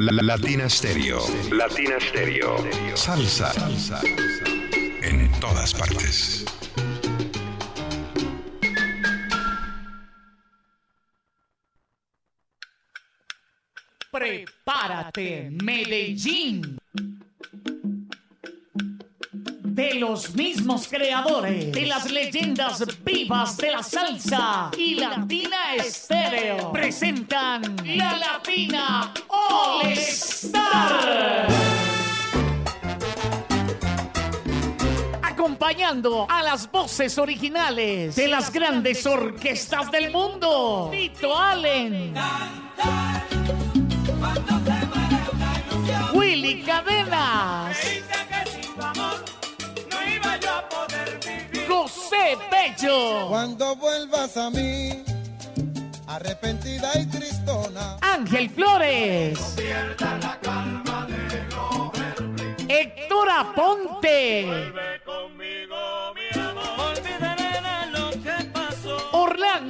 Latina Stereo. Latina Stereo. Salsa. En voces originales de las grandes orquestas del mundo. Tito Allen. Willy Cadenas. José Bello. Cuando vuelvas a mí, arrepentida y tristona. Ángel Flores. Héctor Aponte.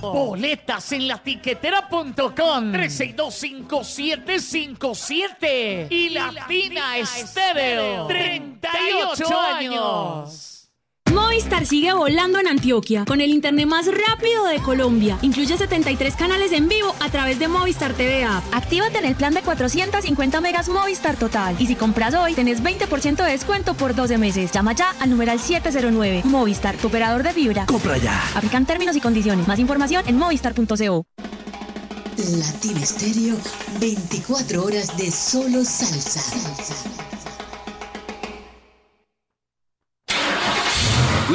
Boletas en la tiquetera.com 3625757 y Latina Estéreo 38 años. Movistar sigue volando en Antioquia con el internet más rápido de Colombia. Incluye 73 canales en vivo a través de Movistar TV App. Actívate en el plan de 450 megas Movistar Total. Y si compras hoy, tenés 20% de descuento por 12 meses. Llama ya al numeral 709. Movistar, tu operador de fibra. Compra ya. Aplican términos y condiciones. Más información en movistar.co. Latina Estéreo, 24 horas de solo salsa.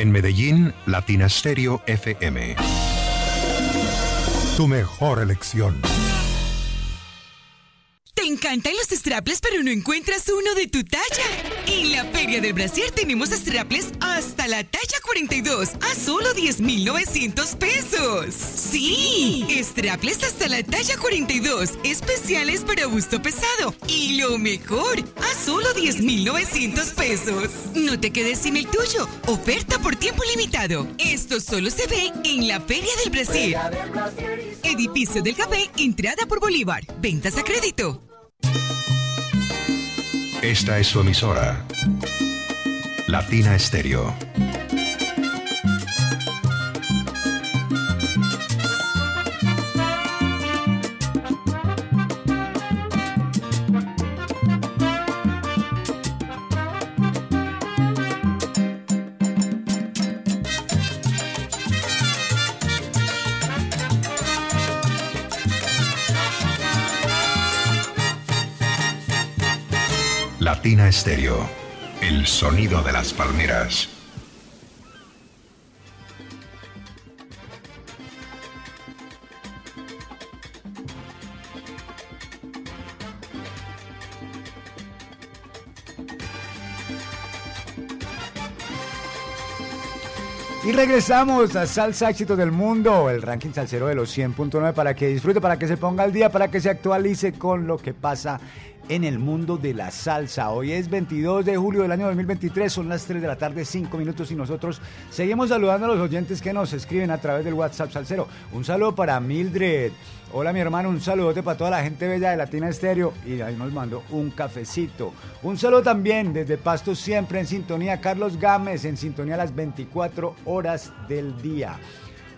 En Medellín, Latina Stereo FM. Tu mejor elección. ¿Te encantan los strapless pero no encuentras uno de tu talla? En la Feria del Brasier tenemos strapless hasta la talla 42 a solo 10,900 pesos. ¡Sí! Strapless hasta la talla 42, especiales para busto pesado. Y lo mejor, a solo 10,900 pesos. No te quedes sin el tuyo. Oferta por tiempo limitado. Esto solo se ve en la Feria del Brasier. Edificio del Café, entrada por Bolívar. Ventas a crédito. Esta es su emisora. Latina Stereo. Latina Stereo. El sonido de las palmeras. Y regresamos a Salsa Éxitos del Mundo, el ranking salsero de los 100.9 para que disfrute, para que se ponga al día, para que se actualice con lo que pasa en el mundo de la salsa. Hoy es 22 de julio del año 2023, son las 3 de la tarde, 5 minutos y nosotros seguimos saludando a los oyentes que nos escriben a través del WhatsApp Salsero. Un saludo para Mildred. Hola mi hermano, un saludote para toda la gente bella de Latina Estéreo y ahí nos mandó un cafecito. Un saludo también desde Pasto siempre en sintonía, Carlos Gámez en sintonía a las 24 horas del día.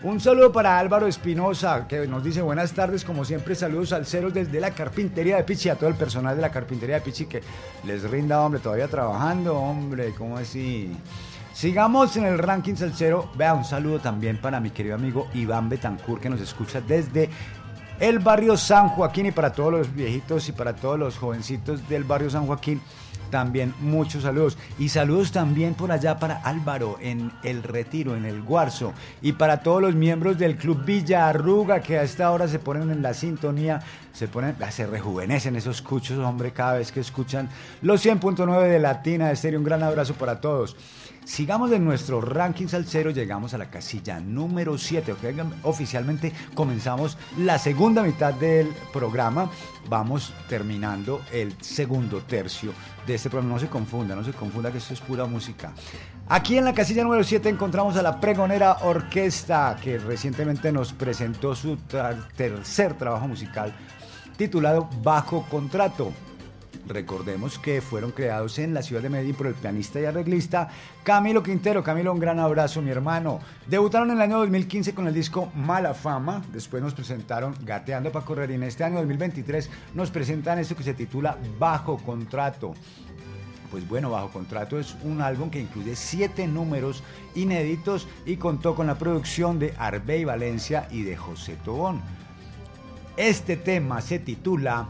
Un saludo para Álvaro Espinosa, que nos dice buenas tardes, como siempre, saludos salseros desde la carpintería de Pichi, a todo el personal de la carpintería de Pichi que les rinda, hombre, todavía trabajando, hombre, ¿cómo así? Sigamos en el ranking salsero. Vea, un saludo también para mi querido amigo Iván Betancourt, que nos escucha desde el barrio San Joaquín y para todos los viejitos y para todos los jovencitos del barrio San Joaquín también muchos saludos. Y saludos también por allá para Álvaro en El Retiro, en El Guarzo. Y para todos los miembros del Club Villa Arruga que a esta hora se ponen en la sintonía, se ponen, ah, se rejuvenecen esos cuchos, hombre, cada vez que escuchan los 100.9 de Latina de Estéreo. Un gran abrazo para todos. Sigamos en nuestro ranking salsero, llegamos a la casilla número 7. Oficialmente comenzamos la segunda mitad del programa. Vamos terminando el segundo tercio de este programa. No se confunda, no se confunda que esto es pura música. Aquí en la casilla número 7 encontramos a la Pregonera Orquesta, que recientemente nos presentó su tercer trabajo musical titulado Bajo Contrato. Recordemos que fueron creados en la ciudad de Medellín por el pianista y arreglista Camilo Quintero. Camilo, un gran abrazo, mi hermano. Debutaron en el año 2015 con el disco Mala Fama. Después nos presentaron Gateando para Correr. Y en este año 2023 nos presentan esto que se titula Bajo Contrato. Pues bueno, Bajo Contrato es un álbum que incluye siete números inéditos y contó con la producción de Arbey Valencia y de José Tobón. Este tema se titula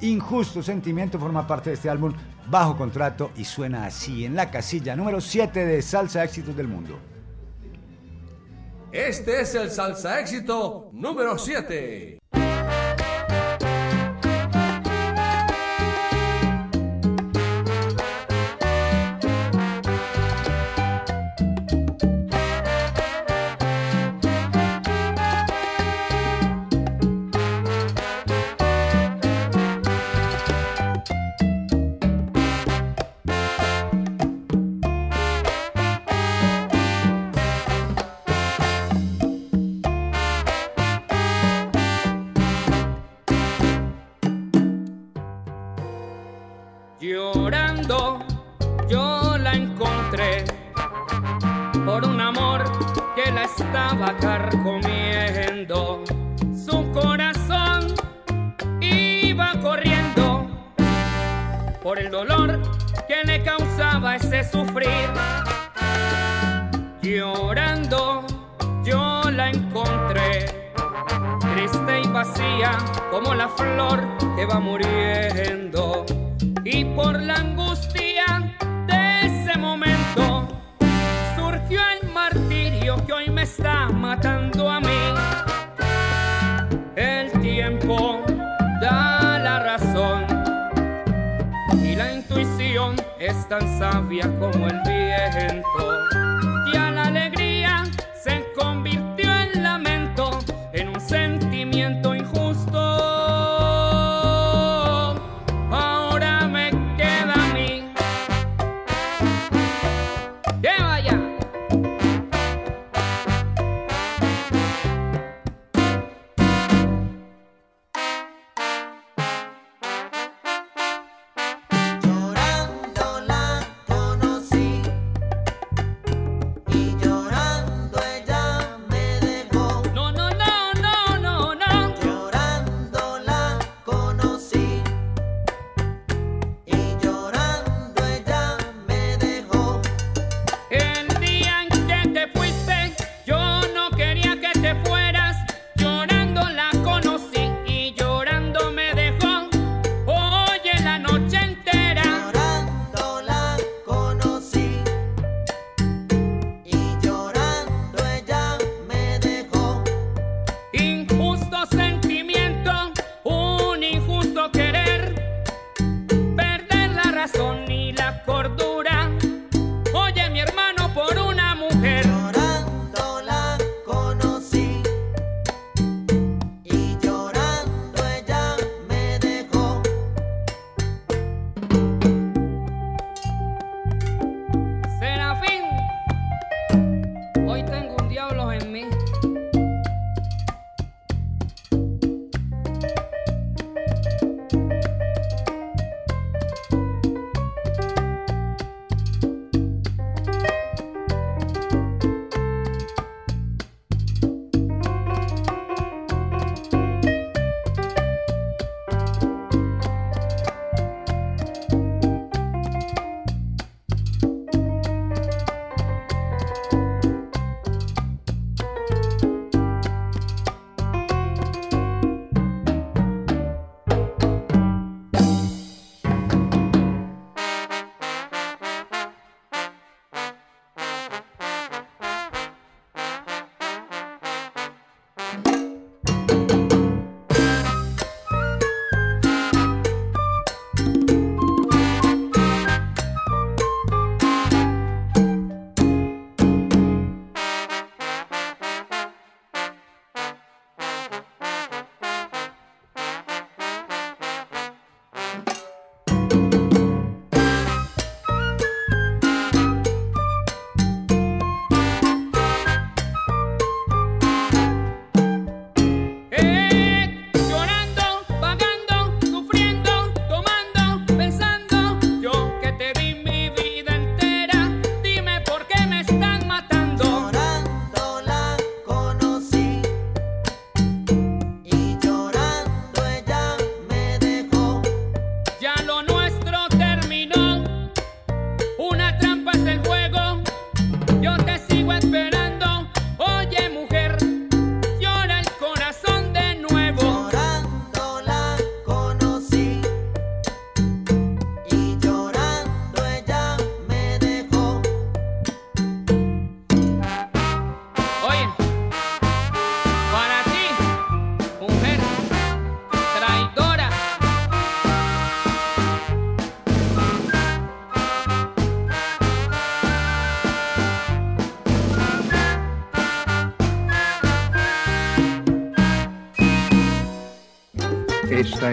Injusto Sentimiento, forma parte de este álbum Bajo Contrato y suena así en la casilla número 7 de Salsa Éxitos del Mundo. Este es el salsa éxito número 7.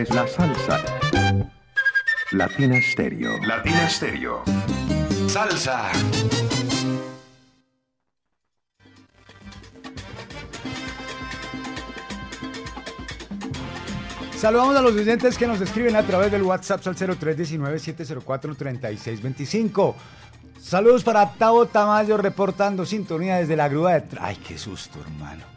Es la salsa. Latina Stereo. Latina Stereo. Salsa. Saludamos a los oyentes que nos escriben a través del WhatsApp al 0319-704-3625. Saludos para Tavo Tamayo reportando sintonía desde la grúa de... ¡Ay, qué susto, hermano!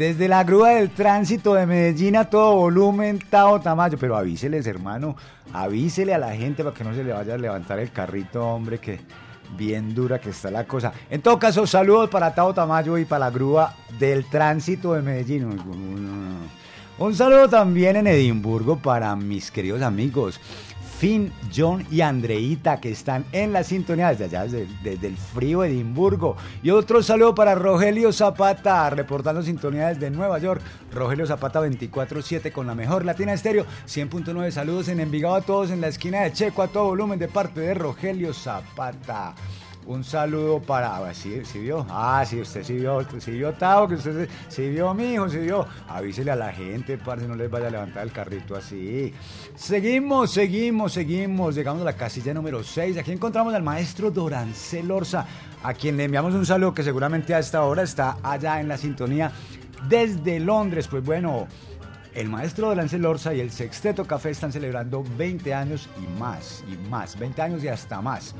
Desde la grúa del tránsito de Medellín a todo volumen, Tavo Tamayo. Pero avíseles, hermano, avísele a la gente para que no se le vaya a levantar el carrito, hombre, que bien dura que está la cosa. En todo caso, saludos para Tavo Tamayo y para la grúa del tránsito de Medellín. Un saludo también en Edimburgo para mis queridos amigos Finn, John y Andreita que están en la sintonía desde allá, desde, el frío Edimburgo. Y otro saludo para Rogelio Zapata, reportando sintonía desde Nueva York. Rogelio Zapata 24-7 con la mejor Latina Estéreo. 100.9 saludos en Envigado a todos en la esquina de Checo a todo volumen de parte de Rogelio Zapata. Un saludo para. ah, ¿Sí, vio? Ah, sí, usted sí vio, sí vio, Tavo, que usted sí vio, mi hijo, sí vio. Avísele a la gente, parce, no les vaya a levantar el carrito así. Seguimos, seguimos, seguimos. Llegamos a la casilla número 6. Aquí encontramos al maestro Dorancel Orza, a quien le enviamos un saludo que seguramente a esta hora está allá en la sintonía desde Londres. Pues bueno. El maestro Dorancel Orza y el Sexteto Café están celebrando 20 años y más, y más, 20 años y hasta más.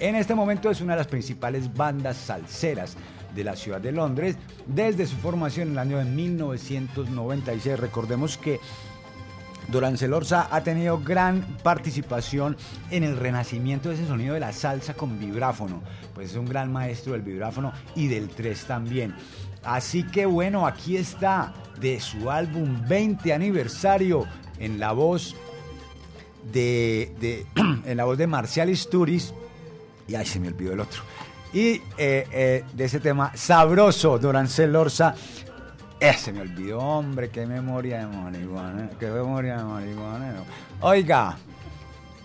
En este momento es una de las principales bandas salseras de la ciudad de Londres desde su formación en el año de 1996. Recordemos que Dorancel Orza ha tenido gran participación en el renacimiento de ese sonido de la salsa con vibráfono. Pues es un gran maestro del vibráfono y del tres también. Así que bueno, aquí está de su álbum 20 aniversario en la voz de, en la voz de Marcial Sturis y ay, se me olvidó el otro. Y eh, eh, de ese tema sabroso, Dorancel Orza. Eh, se me olvidó, hombre, qué memoria de marihuana, qué memoria de marihuana. Oiga,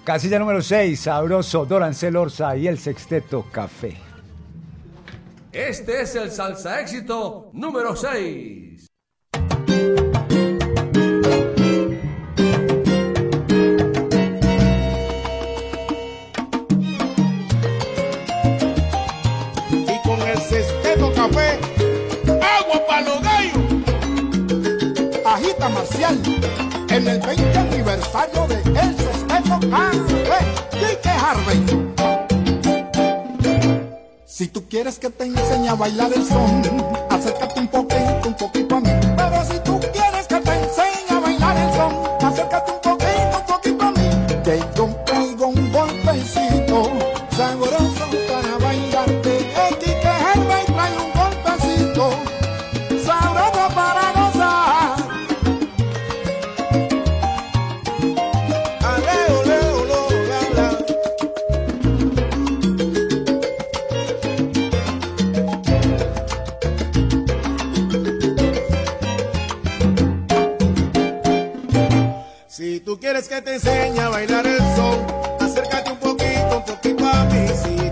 casilla número 6, sabroso, Dorancel Orza y el sexteto café. Este es el salsa éxito número 6. En el 20 aniversario de el café. Quique Harvey. Si tú quieres que te enseñe a bailar el son, acércate un poquito, un poquito a mí. Pero si tú quieres que te enseñe a bailar el son, acércate un poquito, un poquito a mí. Si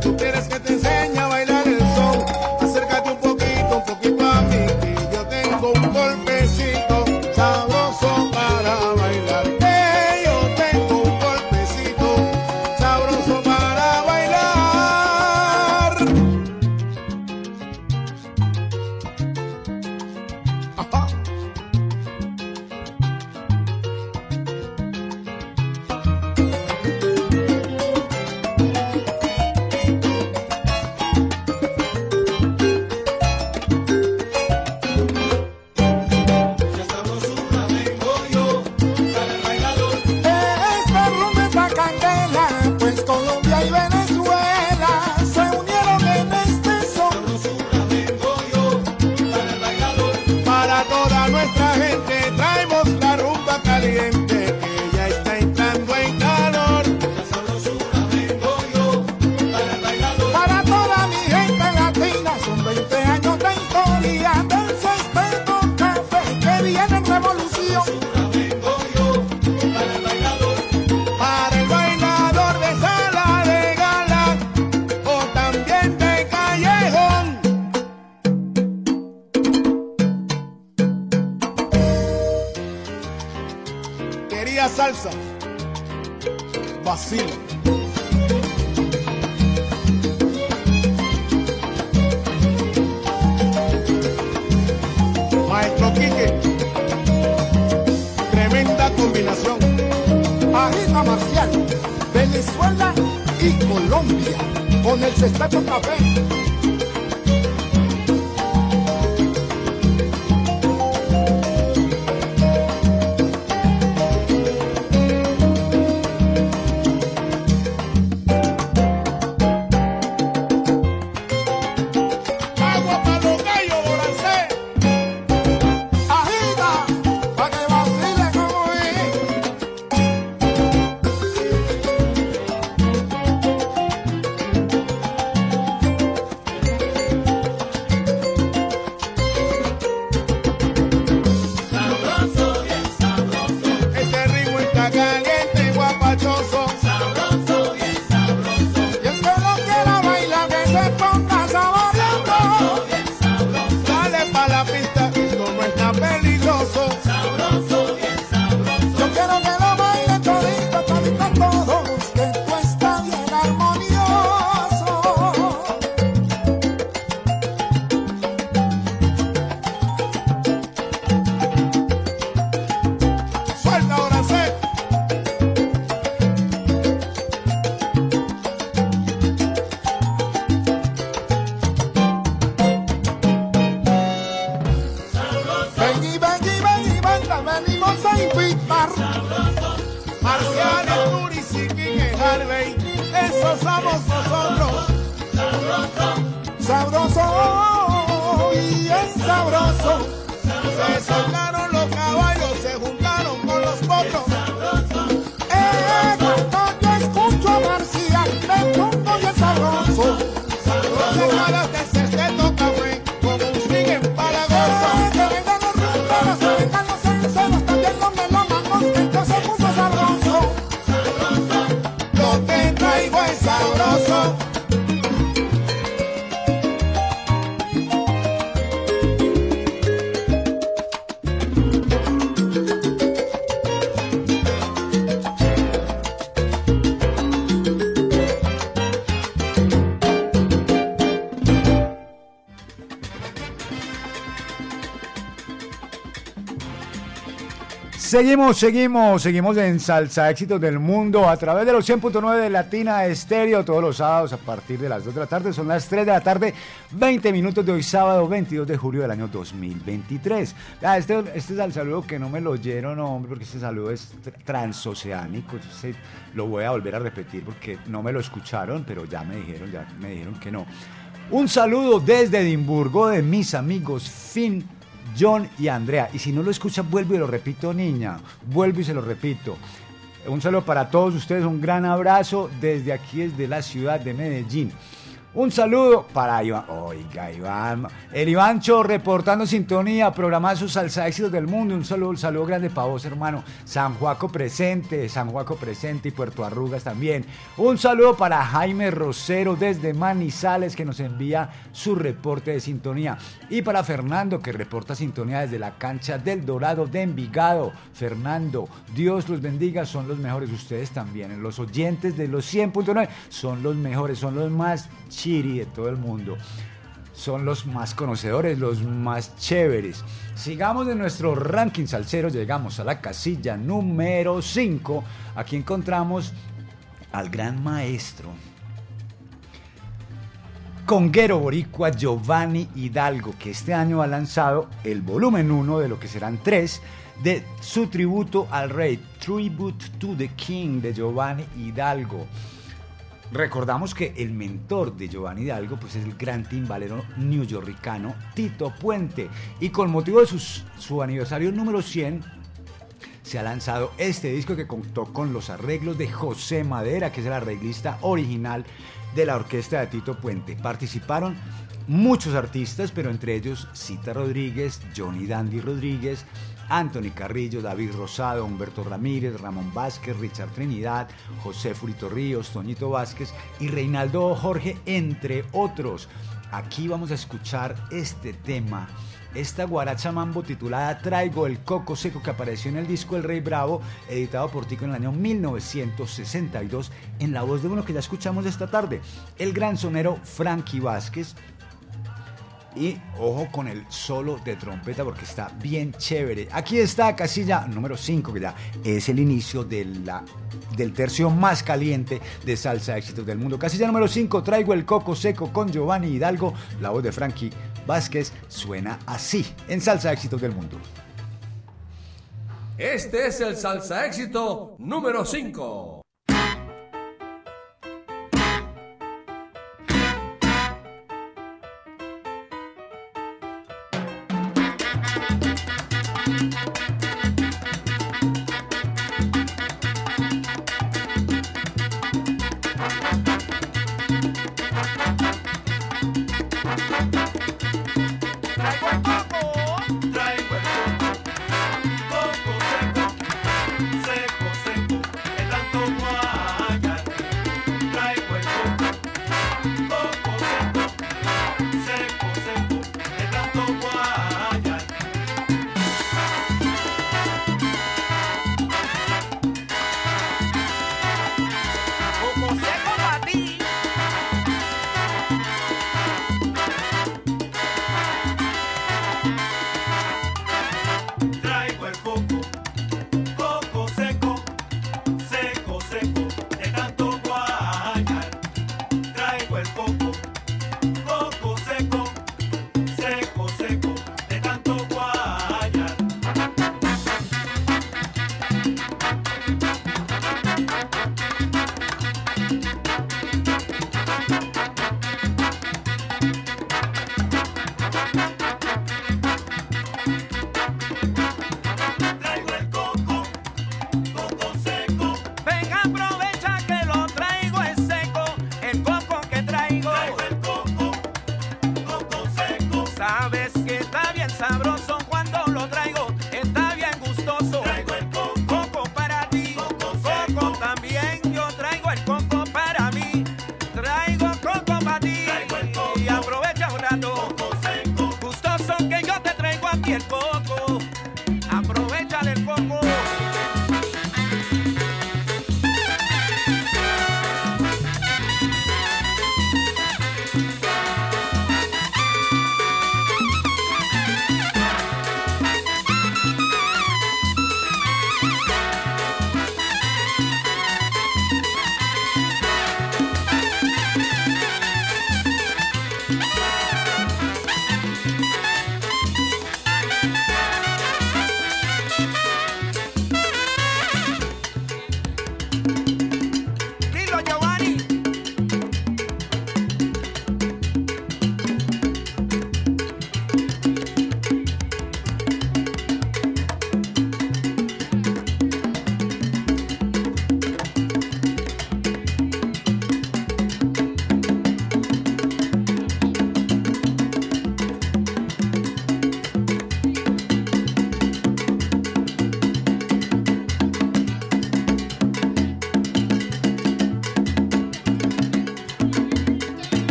Seguimos, seguimos, seguimos en Salsa Éxitos del Mundo a través de los 100.9 de Latina Estéreo todos los sábados a partir de las 2 de la tarde. Son las 3 de la tarde, 20 minutos de hoy sábado 22 de julio del año 2023. Ah, este, este es el saludo que no me lo oyeron, hombre, porque este saludo es tr- transoceánico. Lo voy a volver a repetir porque no me lo escucharon, pero ya me dijeron, ya me dijeron que no. Un saludo desde Edimburgo de mis amigos Finn, John y Andrea. Y si no lo escuchan, vuelvo y lo repito, niña. Vuelvo y se lo repito. Un saludo para todos ustedes, un gran abrazo desde aquí, desde la ciudad de Medellín. Un saludo para Iván. Oiga, Iván. El Ivancho reportando sintonía, programando sus salsa éxitos del mundo. Un saludo, un saludo grande para vos, hermano. San Juaco presente, San Juaco presente y Puerto Arrugas también. Un saludo para Jaime Rosero desde Manizales que nos envía su reporte de sintonía. Y para Fernando que reporta sintonía desde la cancha del Dorado de Envigado. Fernando, Dios los bendiga, son los mejores. Ustedes también, los oyentes de los 100.9 son los mejores, son los más chiri de todo el mundo. Son los más conocedores, los más chéveres. Sigamos de nuestro ranking salsero, llegamos a la casilla número 5. Aquí encontramos al gran maestro, conguero boricua Giovanni Hidalgo, que este año ha lanzado el volumen 1 de lo que serán tres de su tributo al rey, Tribute to the King de Giovanni Hidalgo. Recordamos que el mentor de Giovanni Hidalgo pues es el gran timbalero neoyorricano Tito Puente y con motivo de su aniversario número 100 se ha lanzado este disco que contó con los arreglos de José Madera, que es el arreglista original de la orquesta de Tito Puente. Participaron muchos artistas, pero entre ellos Cita Rodríguez, Johnny Dandy Rodríguez, Anthony Carrillo, David Rosado, Humberto Ramírez, Ramón Vázquez, Richard Trinidad, José Furito Ríos, Toñito Vázquez y Reinaldo Jorge, entre otros. Aquí vamos a escuchar este tema esta guaracha mambo titulada Traigo el coco seco que apareció en el disco El Rey Bravo, editado por Tico en el año 1962, en la voz de uno que ya escuchamos esta tarde, el gran sonero Frankie Vázquez, y ojo con el solo de trompeta porque está bien chévere. Aquí está casilla número 5, que es el inicio de la, del tercio más caliente de salsa éxitos del mundo. Casilla número 5, traigo el coco seco con Giovanni Hidalgo. La voz de Frankie Vázquez suena así en salsa éxitos del mundo. Este es el salsa éxito número 5.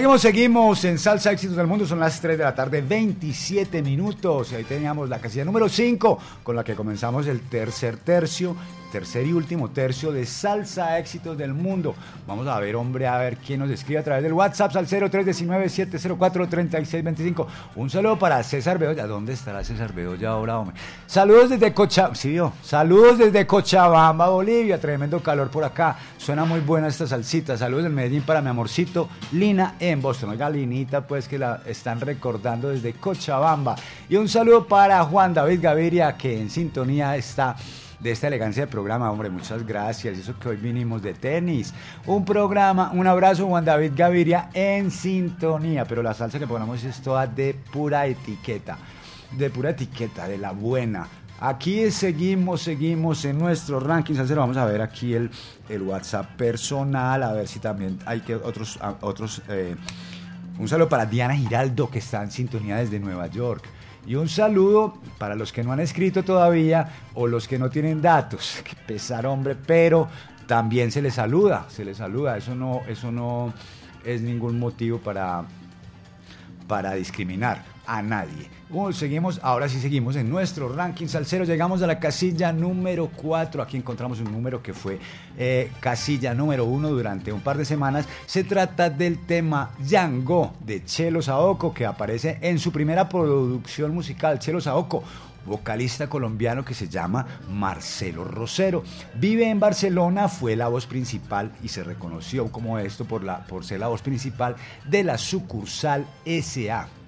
Seguimos, seguimos en Salsa Éxitos del Mundo, son las 3 de la tarde, 27 minutos. Ahí teníamos la casilla número 5, con la que comenzamos el tercer tercio, tercer y último tercio de Salsa Éxitos del Mundo. Vamos a ver, hombre, a ver quién nos escribe a través del WhatsApp al 0319-704-3625. Un saludo para César Bedoya. ¿Dónde estará César Bedoya ahora, hombre? Saludos desde Cochabamba, sí, vio? Saludos desde Cochabamba, Bolivia. Tremendo calor por acá. Suena muy buena esta salsita. Saludos del Medellín para mi amorcito Lina en Boston. Oiga, Linita, pues que la están recordando desde Cochabamba. Y un saludo para Juan David Gaviria, que en sintonía está de esta elegancia de programa, hombre, muchas gracias. Eso que hoy vinimos de tenis. Un programa, un abrazo, Juan David Gaviria, en sintonía. Pero la salsa que ponemos es toda de pura etiqueta. De pura etiqueta, de la buena. Aquí seguimos, seguimos en nuestro ranking salsero. Vamos a ver aquí el, el WhatsApp personal, a ver si también hay que otros, otros. eh, un saludo para Diana Giraldo, que está en sintonía desde Nueva York. Y un saludo para los que no han escrito todavía o los que no tienen datos. Qué pesar, hombre, pero también se les saluda, se les saluda. Eso no, eso no es ningún motivo para, para discriminar a nadie. Seguimos, ahora sí seguimos en nuestro ranking salsero. Llegamos a la casilla número 4. Aquí encontramos un número que fue eh, casilla número 1 durante un par de semanas. Se trata del tema Yango de Chelo Saoko, que aparece en su primera producción musical. Chelo Saoko, vocalista colombiano que se llama Marcelo Rosero. Vive en Barcelona, fue la voz principal y se reconoció como esto por, la, por ser la voz principal de la sucursal SA.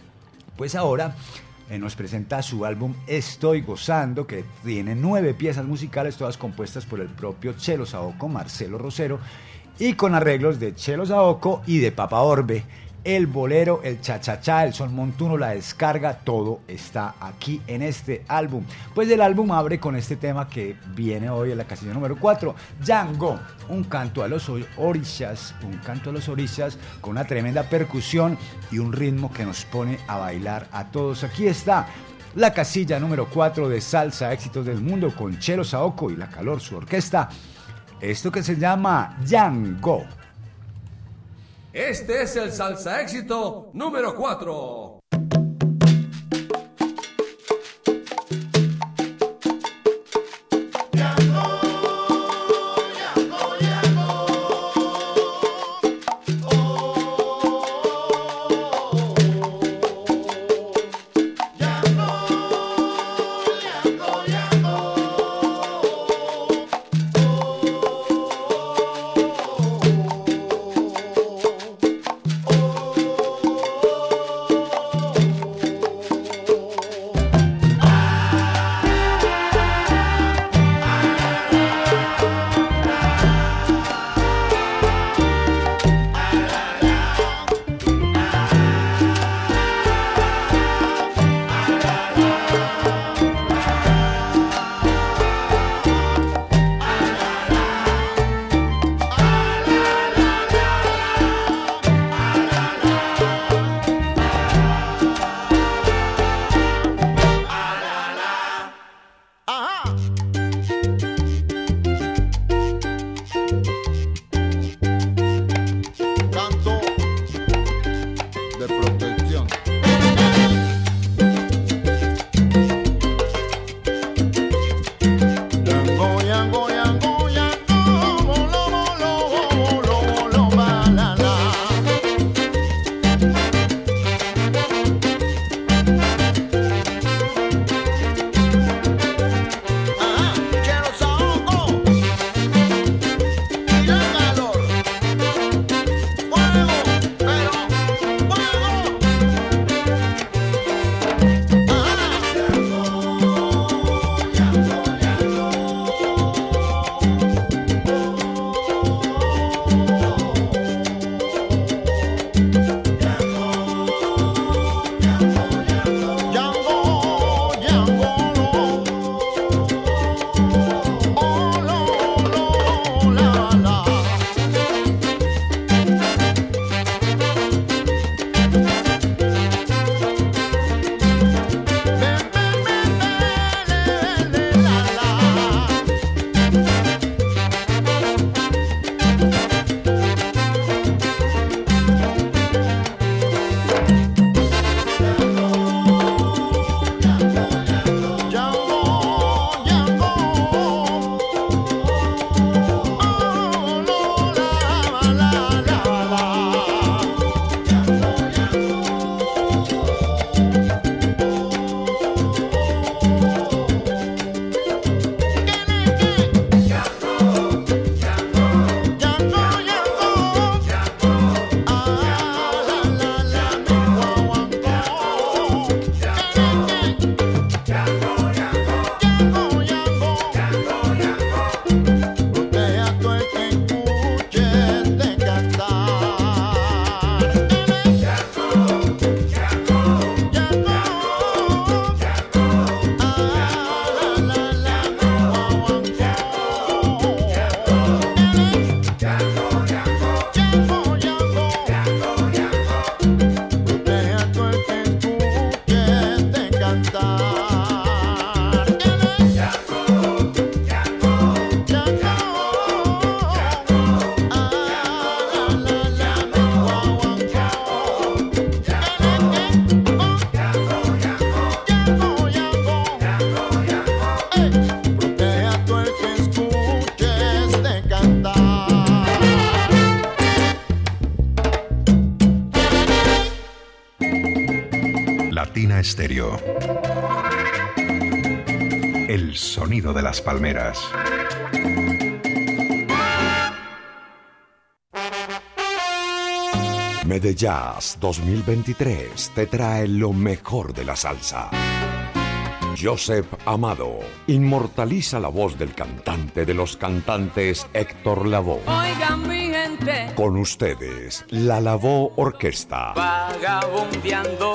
Pues ahora eh, nos presenta su álbum Estoy Gozando, que tiene nueve piezas musicales, todas compuestas por el propio Chelo Saoko, Marcelo Rosero, y con arreglos de Chelo Saoko y de Papa Orbe. El bolero, el cha-cha-cha, el son montuno, la descarga, todo está aquí en este álbum. Pues el álbum abre con este tema que viene hoy en la casilla número 4, Django, un canto a los o- orishas, un canto a los orishas con una tremenda percusión y un ritmo que nos pone a bailar a todos. Aquí está la casilla número 4 de Salsa Éxitos del Mundo con Chelo Saoko y La Calor, su orquesta. Esto que se llama Django. Este es el salsa éxito número 4. Estéreo. El sonido de las palmeras. Medellas 2023 te trae lo mejor de la salsa. Joseph Amado inmortaliza la voz del cantante de los cantantes Héctor Lavoe. Oigan mi gente, Con ustedes, la Lavoe Orquesta. vagabundeando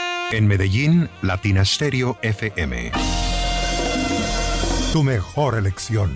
En Medellín, Latina Stereo FM. Tu mejor elección.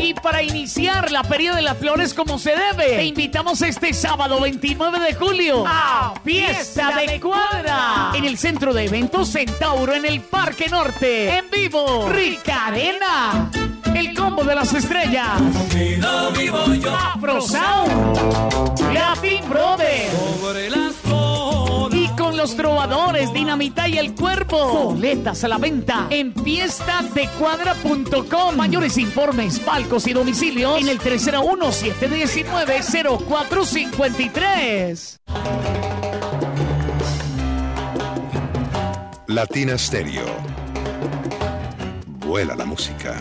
Y para iniciar la Feria de las Flores como se debe, te invitamos este sábado 29 de julio a Fiesta de Cuadra en el centro de eventos Centauro en el Parque Norte. En vivo, Rica Arena. El combo de las estrellas. Vivo, vivo yo. Afro Sound. Latin Brothers. Sobre las los trovadores, Dinamita y el Cuervo. Boletas a la venta en fiestadecuadra.com. Mayores informes, palcos y domicilios en el 301-719-0453. Latina Stereo. Vuela la música.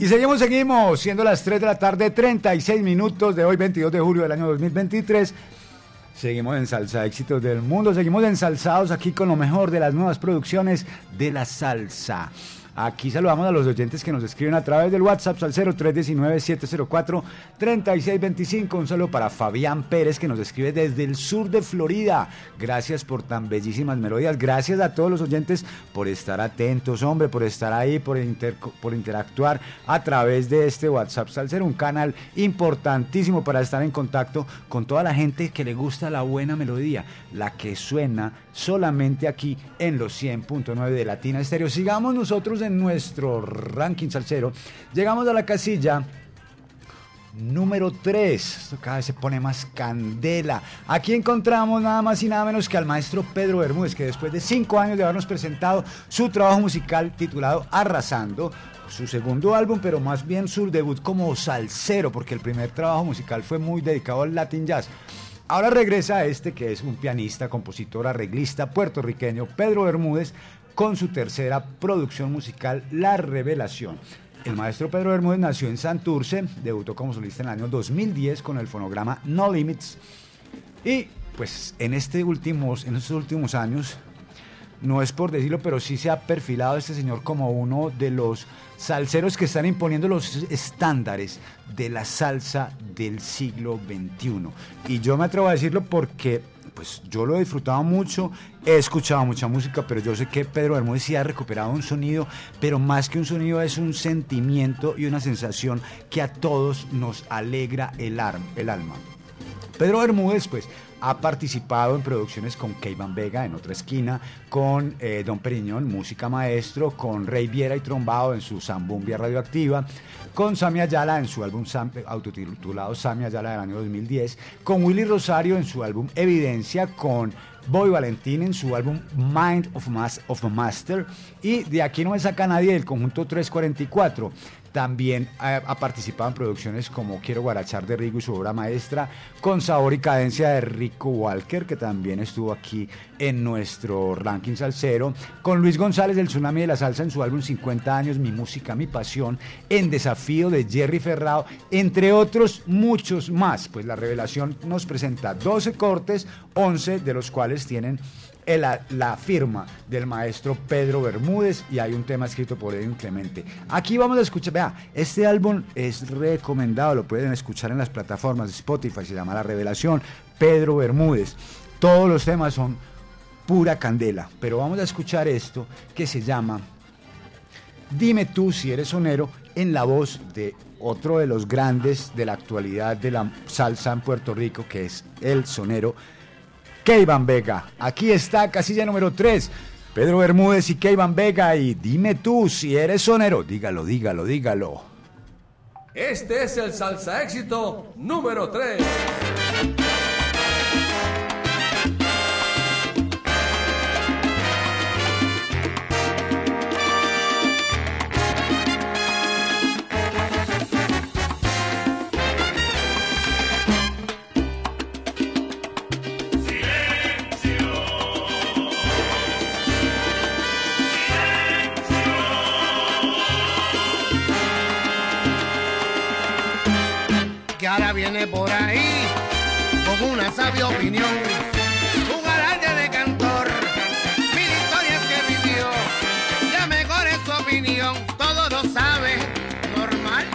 Y seguimos, seguimos, siendo las 3 de la tarde, 36 minutos de hoy, 22 de julio del año 2023. Seguimos en Salsa Éxitos del Mundo, seguimos ensalzados aquí con lo mejor de las nuevas producciones de la salsa. Aquí saludamos a los oyentes que nos escriben a través del WhatsApp al 0319-704-3625. Un saludo para Fabián Pérez que nos escribe desde el sur de Florida. Gracias por tan bellísimas melodías. Gracias a todos los oyentes por estar atentos, hombre, por estar ahí, por, por interactuar a través de este WhatsApp Salsero, un canal importantísimo para estar en contacto con toda la gente que le gusta la buena melodía, la que suena solamente aquí en los 100.9 de Latina Estéreo. Sigamos nosotros en nuestro ranking salsero. Llegamos a la casilla número 3. Esto cada vez se pone más candela. Aquí encontramos nada más y nada menos que al maestro Pedro Bermúdez, que después de cinco años de habernos presentado su trabajo musical titulado Arrasando, su segundo álbum, pero más bien su debut como salsero, porque el primer trabajo musical fue muy dedicado al Latin Jazz. Ahora regresa a este que es un pianista, compositor, arreglista puertorriqueño, Pedro Bermúdez, con su tercera producción musical, La Revelación. El maestro Pedro Bermúdez nació en Santurce, debutó como solista en el año 2010 con el fonograma No Limits y pues en, este en estos últimos años, no es por decirlo, pero sí se ha perfilado este señor como uno de los salseros que están imponiendo los estándares de la salsa del siglo XXI. Y yo me atrevo a decirlo porque pues yo lo he disfrutado mucho, he escuchado mucha música, pero yo sé que Pedro Bermúdez sí ha recuperado un sonido, pero más que un sonido es un sentimiento y una sensación que a todos nos alegra el, el alma. Pedro Bermúdez, pues, Ha participado en producciones con Keivan Vega en otra esquina, con eh, Don Periñón, música maestro, con Rey Viera y Trombado en su Zambumbia Radioactiva, con Sami Ayala en su álbum Sam- autotitulado Sami Ayala del año 2010, con Willy Rosario en su álbum Evidencia, con Boy Valentín en su álbum Mind of, Mas- of Master y de aquí no me saca nadie del conjunto 344. También ha, ha participado en producciones como Quiero Guarachar de Rigo y su obra maestra, con sabor y cadencia de Rico Walker, que también estuvo aquí en nuestro ranking salsero, con Luis González del Tsunami de la Salsa en su álbum 50 años, Mi Música, Mi Pasión, en Desafío de Jerry Ferrao, entre otros muchos más. Pues la revelación nos presenta 12 cortes, 11 de los cuales tienen la, la firma del maestro Pedro Bermúdez y hay un tema escrito por Edwin Clemente. Aquí vamos a escuchar, vea, este álbum es recomendado, lo pueden escuchar en las plataformas de Spotify, se llama La Revelación, Pedro Bermúdez. Todos los temas son pura candela, pero vamos a escuchar esto que se llama Dime tú si eres sonero en la voz de otro de los grandes de la actualidad de la salsa en Puerto Rico, que es el sonero Keivan Vega. Aquí está, casilla número 3. Pedro Bermúdez y Keivan Vega. Y dime tú si eres sonero. Dígalo, dígalo, dígalo. Este es el salsa éxito número 3. Opinión. Un galante de cantor, mil historias que vivió, ya mejor es su opinión, todo lo sabe, normal.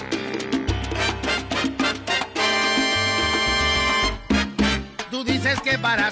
Tú dices que para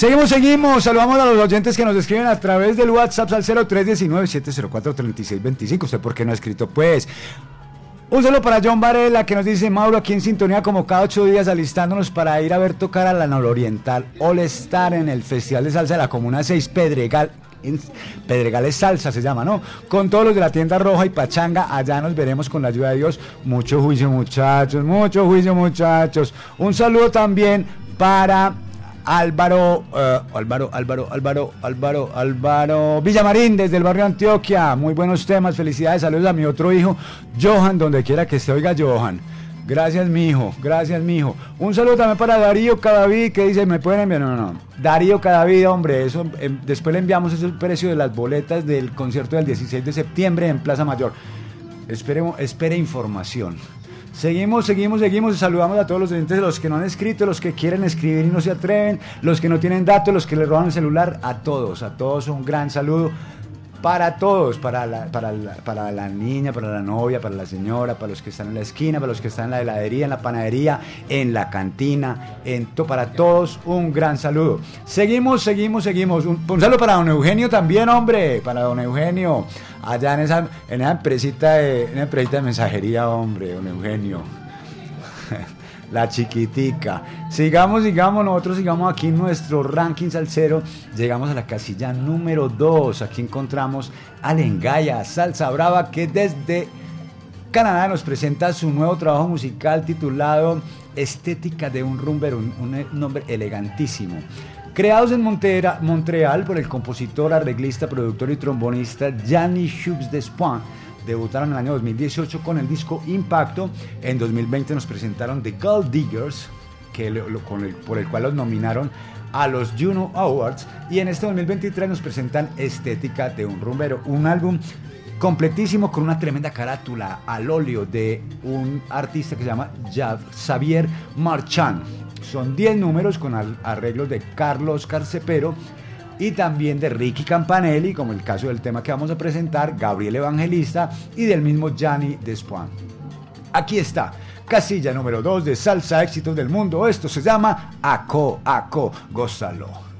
Seguimos, seguimos. Saludamos a los oyentes que nos escriben a través del WhatsApp al 0319-704-3625. ¿Usted por qué no ha escrito? Pues. Un saludo para John Varela que nos dice Mauro aquí en sintonía como cada ocho días alistándonos para ir a ver tocar a la Nororiental All Star en el Festival de Salsa de la Comuna 6 Pedregal. en- Pedregal es salsa se llama, ¿no? Con todos los de la tienda roja y pachanga, allá nos veremos con la ayuda de Dios. Mucho juicio muchachos, mucho juicio muchachos. Un saludo también para Álvaro, eh, Álvaro, Álvaro, Álvaro, Álvaro, Álvaro Villamarín desde el barrio Antioquia. Muy buenos temas, felicidades, saludos a mi otro hijo, Johan, donde quiera que esté, oiga Johan. Gracias, mi hijo, gracias, mi hijo. Un saludo también para Darío Cadavid, que dice, ¿me pueden enviar? No, no, no. Darío Cadavid, hombre, eso, em, después le enviamos ese precio de las boletas del concierto del 16 de septiembre en Plaza Mayor. Esperemos, espere información. Seguimos, seguimos, seguimos. Saludamos a todos los oyentes, los que no han escrito, los que quieren escribir y no se atreven, los que no tienen datos, los que le roban el celular. A todos, a todos un gran saludo. Para todos, para la, para, la, para la niña, para la novia, para la señora, para los que están en la esquina, para los que están en la heladería, en la panadería, en la cantina, en to- para todos un gran saludo. Seguimos, seguimos, seguimos. Un, un saludo para don Eugenio también, hombre, para don Eugenio, allá en esa, en esa empresita de, empresita de mensajería, hombre, don Eugenio. La chiquitica. Sigamos, sigamos, nosotros sigamos aquí en nuestro ranking salsero. Llegamos a la casilla número 2. Aquí encontramos a Lengaya, Salsa Brava, que desde Canadá nos presenta su nuevo trabajo musical titulado Estética de un Rumber, un nombre elegantísimo. Creados en Montera- Montreal por el compositor, arreglista, productor y trombonista Gianni Chux Despoint, debutaron en el año 2018 con el disco Impacto. En 2020 nos presentaron The Gold Diggers, que por el cual los nominaron a los Juno Awards. Y en este 2023 nos presentan Estética de un Rumbero, un álbum completísimo con una tremenda carátula al óleo de un artista que se llama Xavier Marchand. Son 10 números con arreglos de Carlos Carcepero y también de Ricky Campanelli, como el caso del tema que vamos a presentar, Gabriel Evangelista y del mismo Gianni Despoint. Aquí está, casilla número 2 de Salsa Éxitos del Mundo. Esto se llama Aco, Aco, gózalo.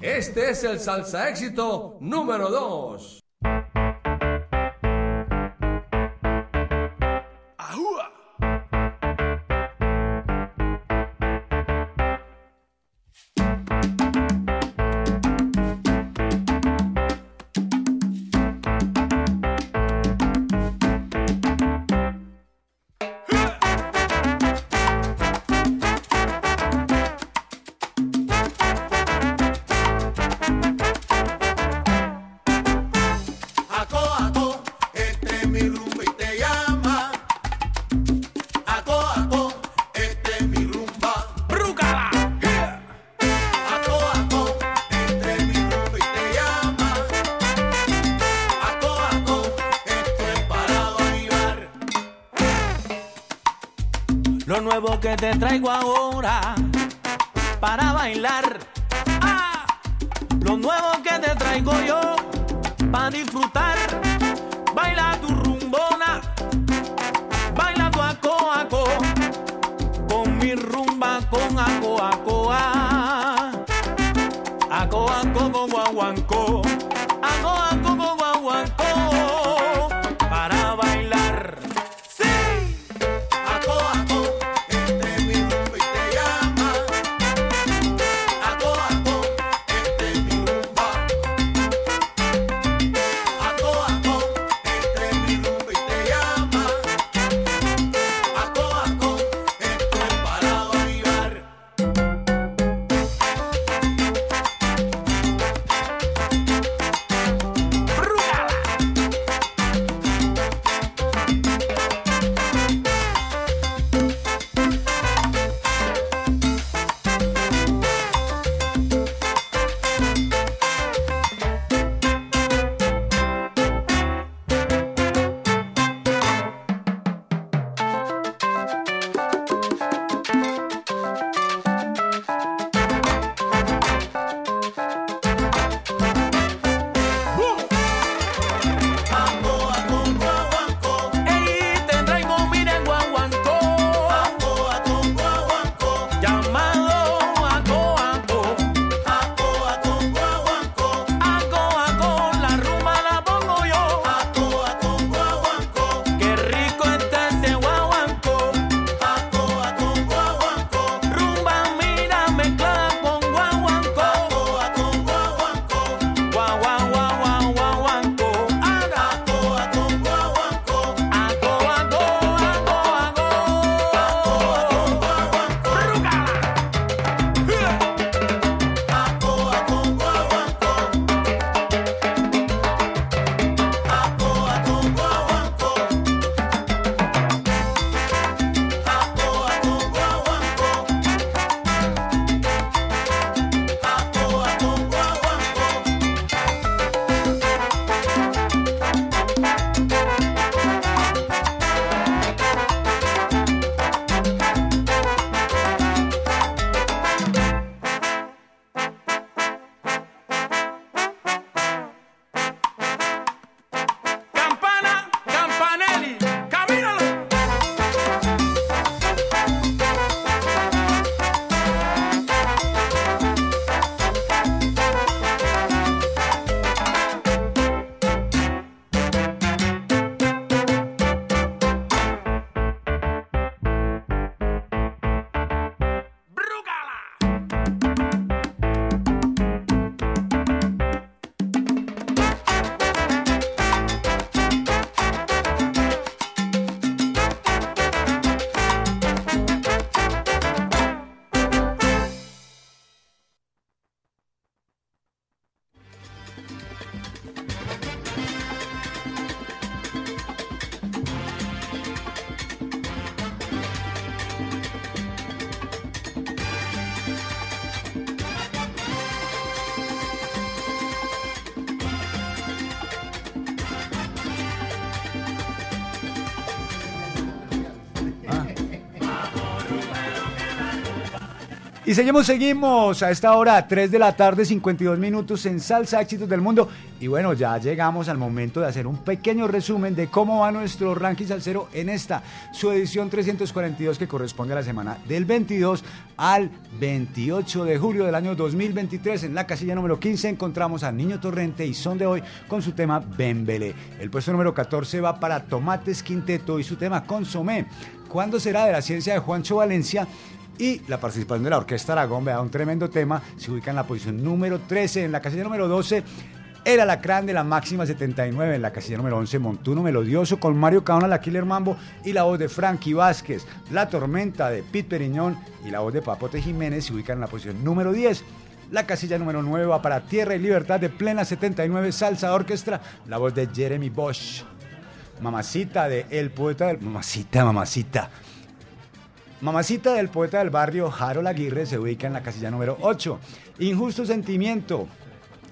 Este es el salsa éxito número 2. Te traigo ahora para bailar. Seguimos, seguimos a esta hora, 3 de la tarde, 52 minutos en Salsa Éxitos del Mundo. Y bueno, ya llegamos al momento de hacer un pequeño resumen de cómo va nuestro ranking salsero en esta, su edición 342 que corresponde a la semana del 22 al 28 de julio del año 2023. En la casilla número 15 encontramos a Niño Torrente y Son de Hoy con su tema Bembele. El puesto número 14 va para Tomates Quinteto y su tema Consomé. ¿Cuándo será de la ciencia de Juancho Valencia? Y la participación de la Orquesta Aragón, vea, un tremendo tema, se ubica en la posición número 13, en la casilla número 12. El Alacrán de la máxima 79 en la casilla número 11, Montuno Melodioso con Mario Caona, la Killer Mambo y la voz de Frankie Vázquez. La Tormenta de Pete Periñón y la voz de Papote Jiménez se ubican en la posición número 10. La casilla número 9 va para Tierra y Libertad de Plena 79 Salsa Orquestra, la voz de Jeremy Bosch. Mamacita de El Poeta del... Mamacita, mamacita. Mamacita del poeta del barrio Harold Aguirre se ubica en la casilla número 8. Injusto Sentimiento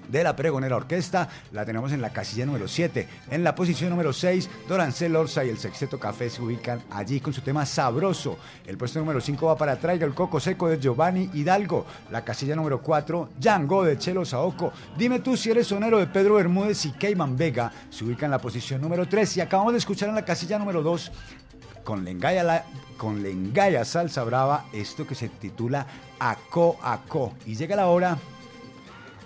de la Pregonera Orquesta la tenemos en la casilla número 7. En la posición número 6, Dorancel Orsa y el Sexteto Café se ubican allí con su tema Sabroso. El puesto número 5 va para Traiga el Coco Seco de Giovanni Hidalgo. La casilla número 4, Django de Chelo Saoco. Dime tú si eres sonero de Pedro Bermúdez y Keyman Vega se ubica en la posición número 3. Y acabamos de escuchar en la casilla número 2 con Lengaya, la, con Lengaya Salsa Brava, esto que se titula Aco Aco. Y llega la hora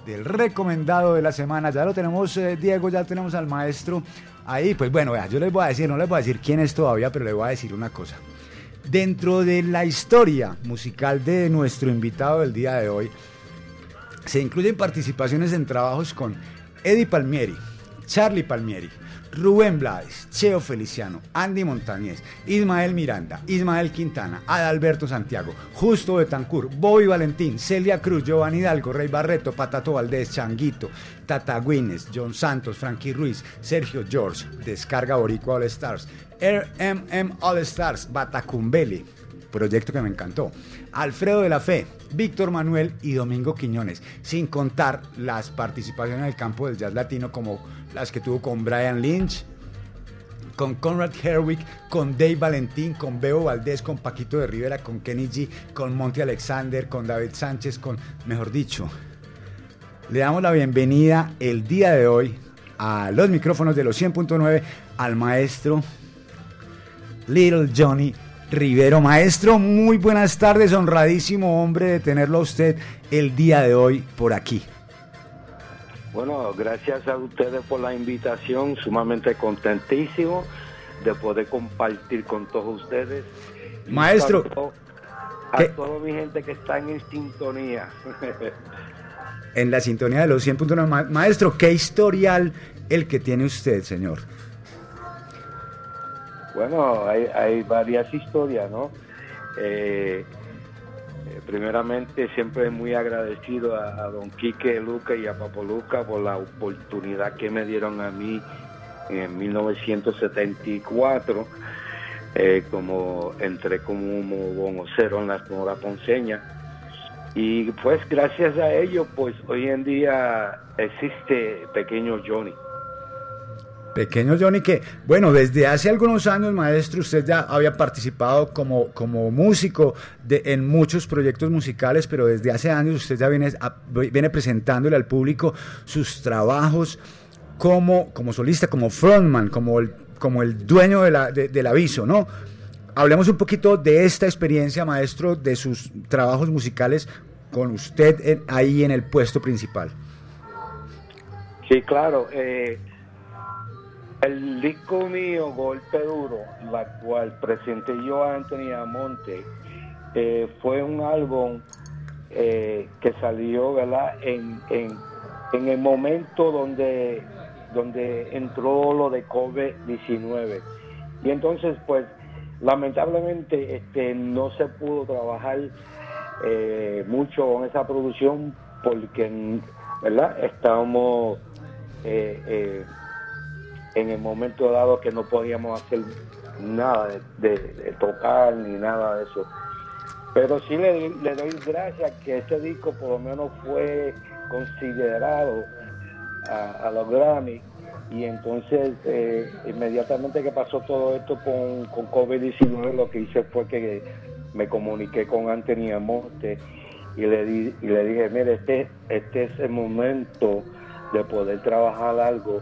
del recomendado de la semana. Ya lo tenemos, eh, Diego, ya tenemos al maestro ahí. Pues bueno, vea, yo les voy a decir, no les voy a decir quién es todavía, pero les voy a decir una cosa. Dentro de la historia musical de nuestro invitado del día de hoy, se incluyen participaciones en trabajos con Eddie Palmieri, Charlie Palmieri, Rubén Blades, Cheo Feliciano, Andy Montañez, Ismael Miranda, Ismael Quintana, Adalberto Santiago, Justo Betancourt, Bobby Valentín, Celia Cruz, Giovanni Hidalgo, Rey Barreto, Patato Valdés, Changuito, Tata Guinness, John Santos, Frankie Ruiz, Sergio George, Descarga Boricua All Stars, RMM All Stars, Batacumbeli, proyecto que me encantó, Alfredo de la Fe, Víctor Manuel y Domingo Quiñones, sin contar las participaciones en el campo del jazz latino como las que tuvo con Brian Lynch, con Conrad Herwick, con Dave Valentín, con Beo Valdés, con Paquito de Rivera, con Kenny G, con Monty Alexander, con David Sánchez, con, mejor dicho, le damos la bienvenida el día de hoy a los micrófonos de los 100.9 al maestro Little Johnny Rivero. Maestro, muy buenas tardes, honradísimo hombre de tenerlo a usted el día de hoy por aquí. Bueno, gracias a ustedes por la invitación, sumamente contentísimo de poder compartir con todos ustedes. Maestro, A toda mi gente que está en sintonía. En la sintonía de los 100.9. Ma- Maestro, ¿qué historial el que tiene usted, señor? Bueno, hay, hay varias historias, ¿no? Eh, eh, primeramente, siempre muy agradecido a, don Quique Luca y a Papo Luca por la oportunidad que me dieron a mí en 1974, eh, como entré como vocero en la Sonora Ponceña. Y pues gracias a ello, pues hoy en día existe Pequeño Johnny. Pequeño Johnny, que, bueno, desde hace algunos años, maestro, usted ya había participado como, como músico en muchos proyectos musicales, pero desde hace años usted ya viene, viene presentándole al público sus trabajos como, como solista, como frontman, como el, como el dueño de la- de- del aviso, ¿no? Hablemos un poquito de esta experiencia, maestro, de sus trabajos musicales con usted ahí en el puesto principal. Sí, claro. eh, el disco mío, Golpe Duro, la cual presenté yo a Anthony Amonte, eh, fue un álbum eh, que salió ¿verdad? En, en, en el momento donde, donde entró lo de COVID-19. Y entonces, pues, lamentablemente este, no se pudo trabajar eh, mucho con esa producción porque, ¿verdad? Estábamos en el momento dado que no podíamos hacer nada de, tocar ni nada de eso. Pero sí le, doy gracias que este disco por lo menos fue considerado a, a los Grammy y entonces eh, inmediatamente que pasó todo esto con, con COVID-19 lo que hice fue que me comuniqué con Anthony Amonte y le, di- y le dije, mire, este, este es el momento de poder trabajar algo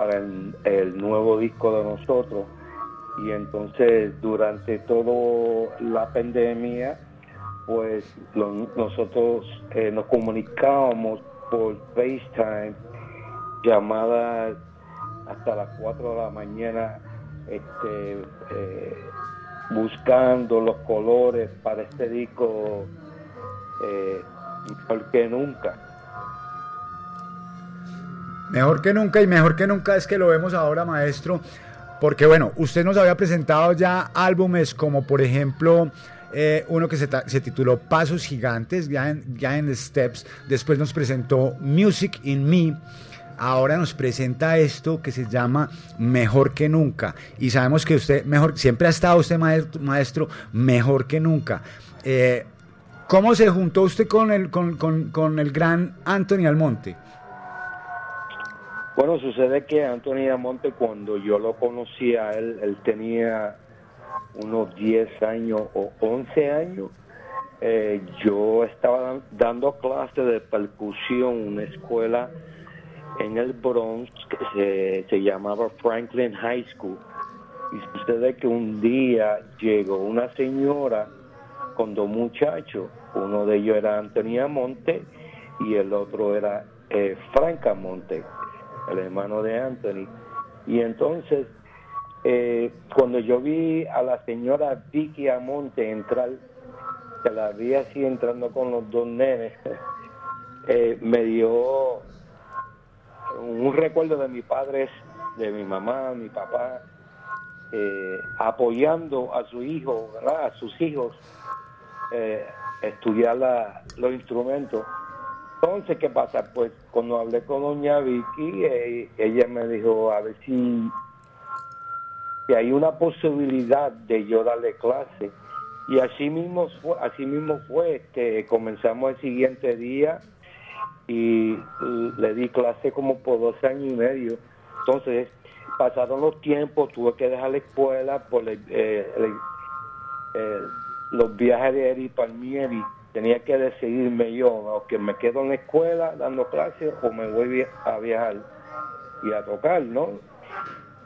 para el, nuevo disco de nosotros. Y entonces durante toda la pandemia, pues nosotros eh, nos comunicábamos por FaceTime, llamadas hasta las 4 de la mañana, este, eh, buscando los colores para este disco eh, mejor que nunca. Mejor que nunca y mejor que nunca es que lo vemos ahora, maestro, porque bueno, usted nos había presentado ya álbumes como por ejemplo eh, uno que se, se tituló Pasos Gigantes, Giant, Giant Steps, después nos presentó Music in Me, ahora nos presenta esto que se llama Mejor que Nunca, y sabemos que usted mejor, siempre ha estado usted maestro, maestro mejor que nunca. Eh, ¿Cómo se juntó usted con el, con, con- con el gran Anthony Almonte? Bueno, sucede que Anthony Amonte, cuando yo lo conocí a él, tenía unos 10 años o 11 años. Eh, yo estaba dan- dando clases de percusión en una escuela en el Bronx que se, llamaba Franklin High School. Y sucede que un día llegó una señora con dos muchachos. Uno de ellos era Anthony Amonte y el otro era eh, Frank Amonte, el hermano de Anthony. Y entonces, eh, cuando yo vi a la señora Vicky Amonte entrar, que la vi así entrando con los dos nenes, eh, me dio un recuerdo de mis padres, de mi mamá, mi papá, eh, apoyando a su hijo, a sus hijos, estudiar la- los instrumentos. Entonces, ¿qué pasa? Pues cuando hablé con doña Vicky, eh, ella me dijo, a ver si, si hay una posibilidad de yo darle clase. Y así mismo fue, así mismo fue que comenzamos el siguiente día y le di clase como por dos años y medio. Entonces, pasaron los tiempos, tuve que dejar la escuela por eh, eh, los viajes de Eri Palmieri. Tenía que decidirme yo, o que me quedo en la escuela dando clases o me voy a viajar y a tocar, ¿no?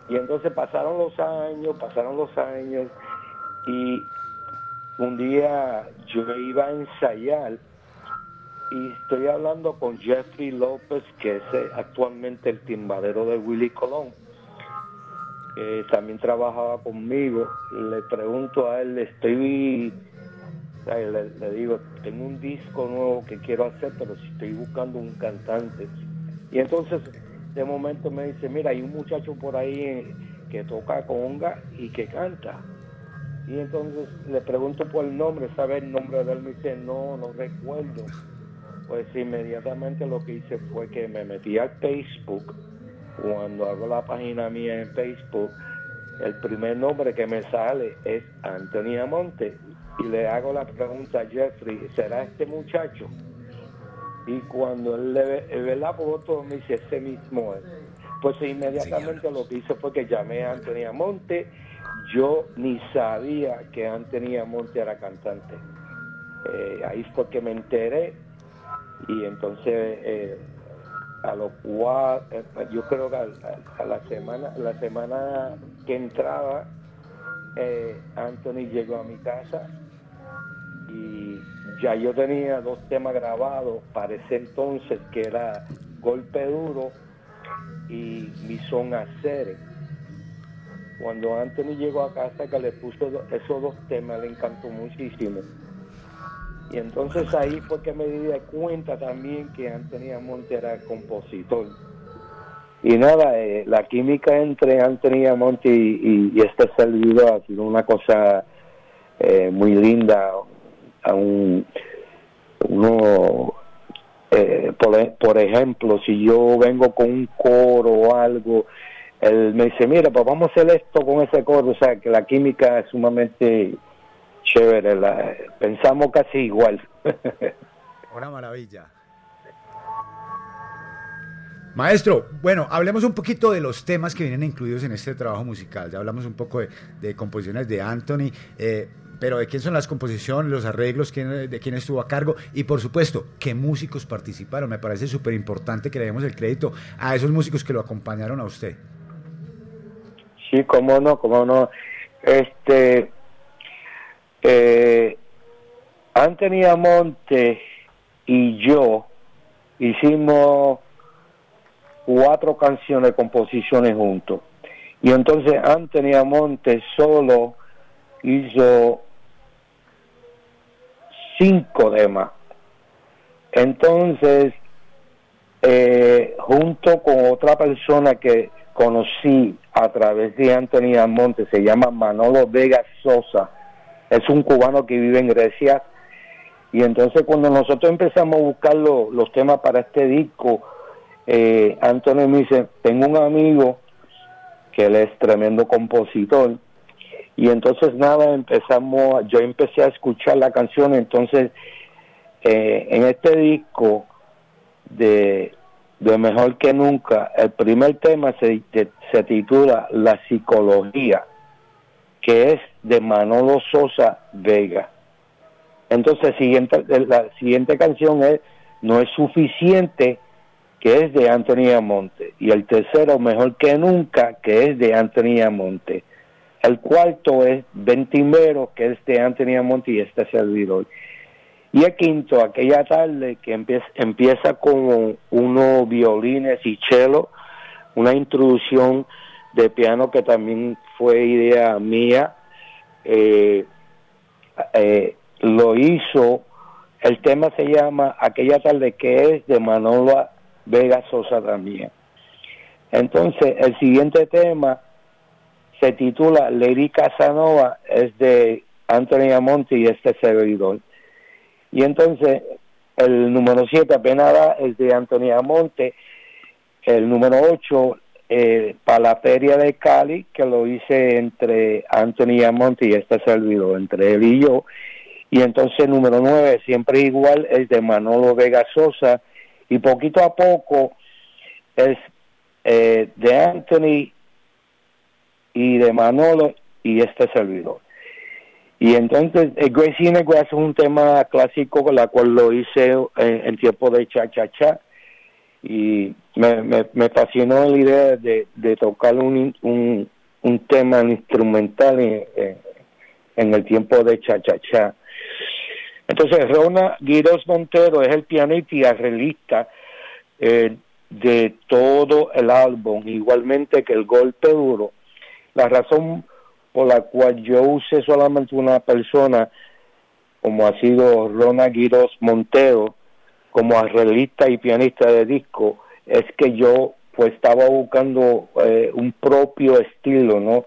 Y entonces pasaron los años, pasaron los años y un día yo iba a ensayar y estoy hablando con Jeffrey López, que es eh, actualmente el timbalero de Willy Colón, que también trabajaba conmigo. Le pregunto a él, estoy, le, digo, tengo un disco nuevo que quiero hacer, pero si estoy buscando un cantante. Y entonces, de momento me dice, mira, hay un muchacho por ahí eh, que toca conga y que canta. Y entonces le pregunto por el nombre, sabe el nombre de él, me dice, no, no recuerdo. Pues inmediatamente lo que hice fue que me metí al Facebook. Cuando hago la página mía en Facebook, el primer nombre que me sale es Anthony Amonte. Y le hago la pregunta a Jeffrey, ¿será este muchacho? Y cuando él le ve, ve la foto, me dice, ese mismo es. Pues inmediatamente lo que hice fue que llamé a Anthony Amonte. Yo ni sabía que Anthony Amonte era cantante. Eh, ahí fue que me enteré y entonces eh, a lo cual eh, yo creo que a, a- a la semana la semana que entraba Anthony llegó a mi casa y ya yo tenía dos temas grabados para ese entonces que era golpe duro y mi son hacer cuando Anthony llegó a casa que le puso esos dos temas le encantó muchísimo y entonces ahí fue que me di cuenta también que Anthony Amonte era compositor. Y nada, eh, la química entre Anthony Amonte y, y- y este servidor ha sido una cosa eh, muy linda. A un- uno, eh, por, e- por ejemplo, si yo vengo con un coro o algo, él me dice, mira, pues vamos a hacer esto con ese coro. O sea, que la química es sumamente chévere, pensamos casi igual. Una maravilla. Maestro, bueno, hablemos un poquito de los temas que vienen incluidos en este trabajo musical. Ya hablamos un poco de, de composiciones de Anthony, eh, pero de quién son las composiciones, los arreglos, quién- de quién estuvo a cargo y por supuesto, qué músicos participaron. Me parece súper importante que le demos el crédito a esos músicos que lo acompañaron a usted. Sí, cómo no, cómo no. Este, eh, Anthony Amonte y yo hicimos cuatro canciones, composiciones juntos. Y entonces Anthony Amonte solo hizo cinco temas. Entonces, eh, junto con otra persona que conocí a través de Anthony Amonte, se llama Manolo Vega Sosa, es un cubano que vive en Grecia. Y entonces cuando nosotros empezamos a buscar lo- los temas para este disco, eh, Anthony me dice, tengo un amigo que él es tremendo compositor. Y entonces nada, empezamos, yo empecé a escuchar la canción, entonces eh, en este disco de, de Mejor que Nunca, el primer tema se, se titula La Psicología, que es de Manolo Sosa Vega. Entonces siguiente, la siguiente canción es No es suficiente, que es de Anthony Amonte. Y el tercero, Mejor que Nunca, que es de Anthony Amonte. El cuarto es Ventimero, que es de Anthony Amonte y este servidor. Y el quinto, aquella tarde que empieza, empieza con unos violines y cello, una introducción de piano que también fue idea mía. Eh, eh, lo hizo, el tema se llama Aquella tarde que es de Manolo Vega Sosa también. Entonces, el siguiente tema se titula Lady Casanova, es de Anthony Amonte y este servidor. Y entonces el número 7 apenas da, es de Anthony Amonte, el número 8 eh, de Cali, que lo hice entre Anthony Amonte y este servidor, entre él y yo. Y entonces el número 9, siempre igual, es de Manolo Vega Sosa. Y poquito a poco es eh, de Anthony y de Manolo y este servidor. Y entonces, el Gracie in the es un tema clásico con la cual lo hice en, en tiempo de cha-cha-cha. Y me, me, me fascinó la idea de, de tocar un, un, un tema instrumental en, en- en el tiempo de cha-cha-cha. Entonces, Rona Guidos Montero es el pianista y arreglista eh, de todo el álbum, igualmente que el golpe duro. La razón por la cual yo usé solamente una persona, como ha sido Rona Guidos Montero, como arreglista y pianista de disco, es que yo pues estaba buscando eh, un propio estilo, ¿no?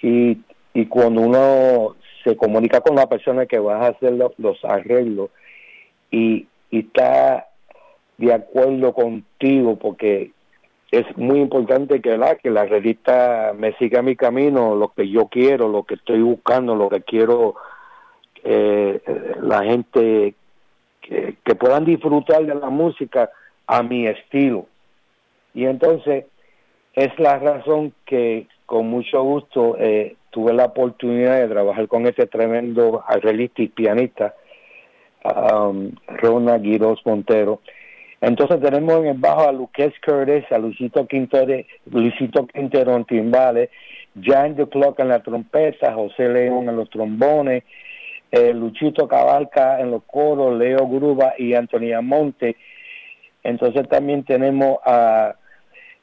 Y, y cuando uno se comunica con la persona que vas a hacer lo- los arreglos y está de acuerdo contigo, porque es muy importante que la que la arreglista me siga mi camino, lo que yo quiero, lo que estoy buscando, lo que quiero eh, la gente que, puedan disfrutar de la música a mi estilo. Y entonces es la razón que con mucho gusto eh, tuve la oportunidad de trabajar con este tremendo arreglista y pianista, um, Rona Montero. Entonces tenemos en el bajo a Luquez Curtis, a Luisito Quintero, Luisito Quintero en timbales, Jan de Clock en la trompeta, José León en los trombones, eh, Luchito Cabalca en los coros, Leo Gruba y Antonia Monte. Entonces también tenemos a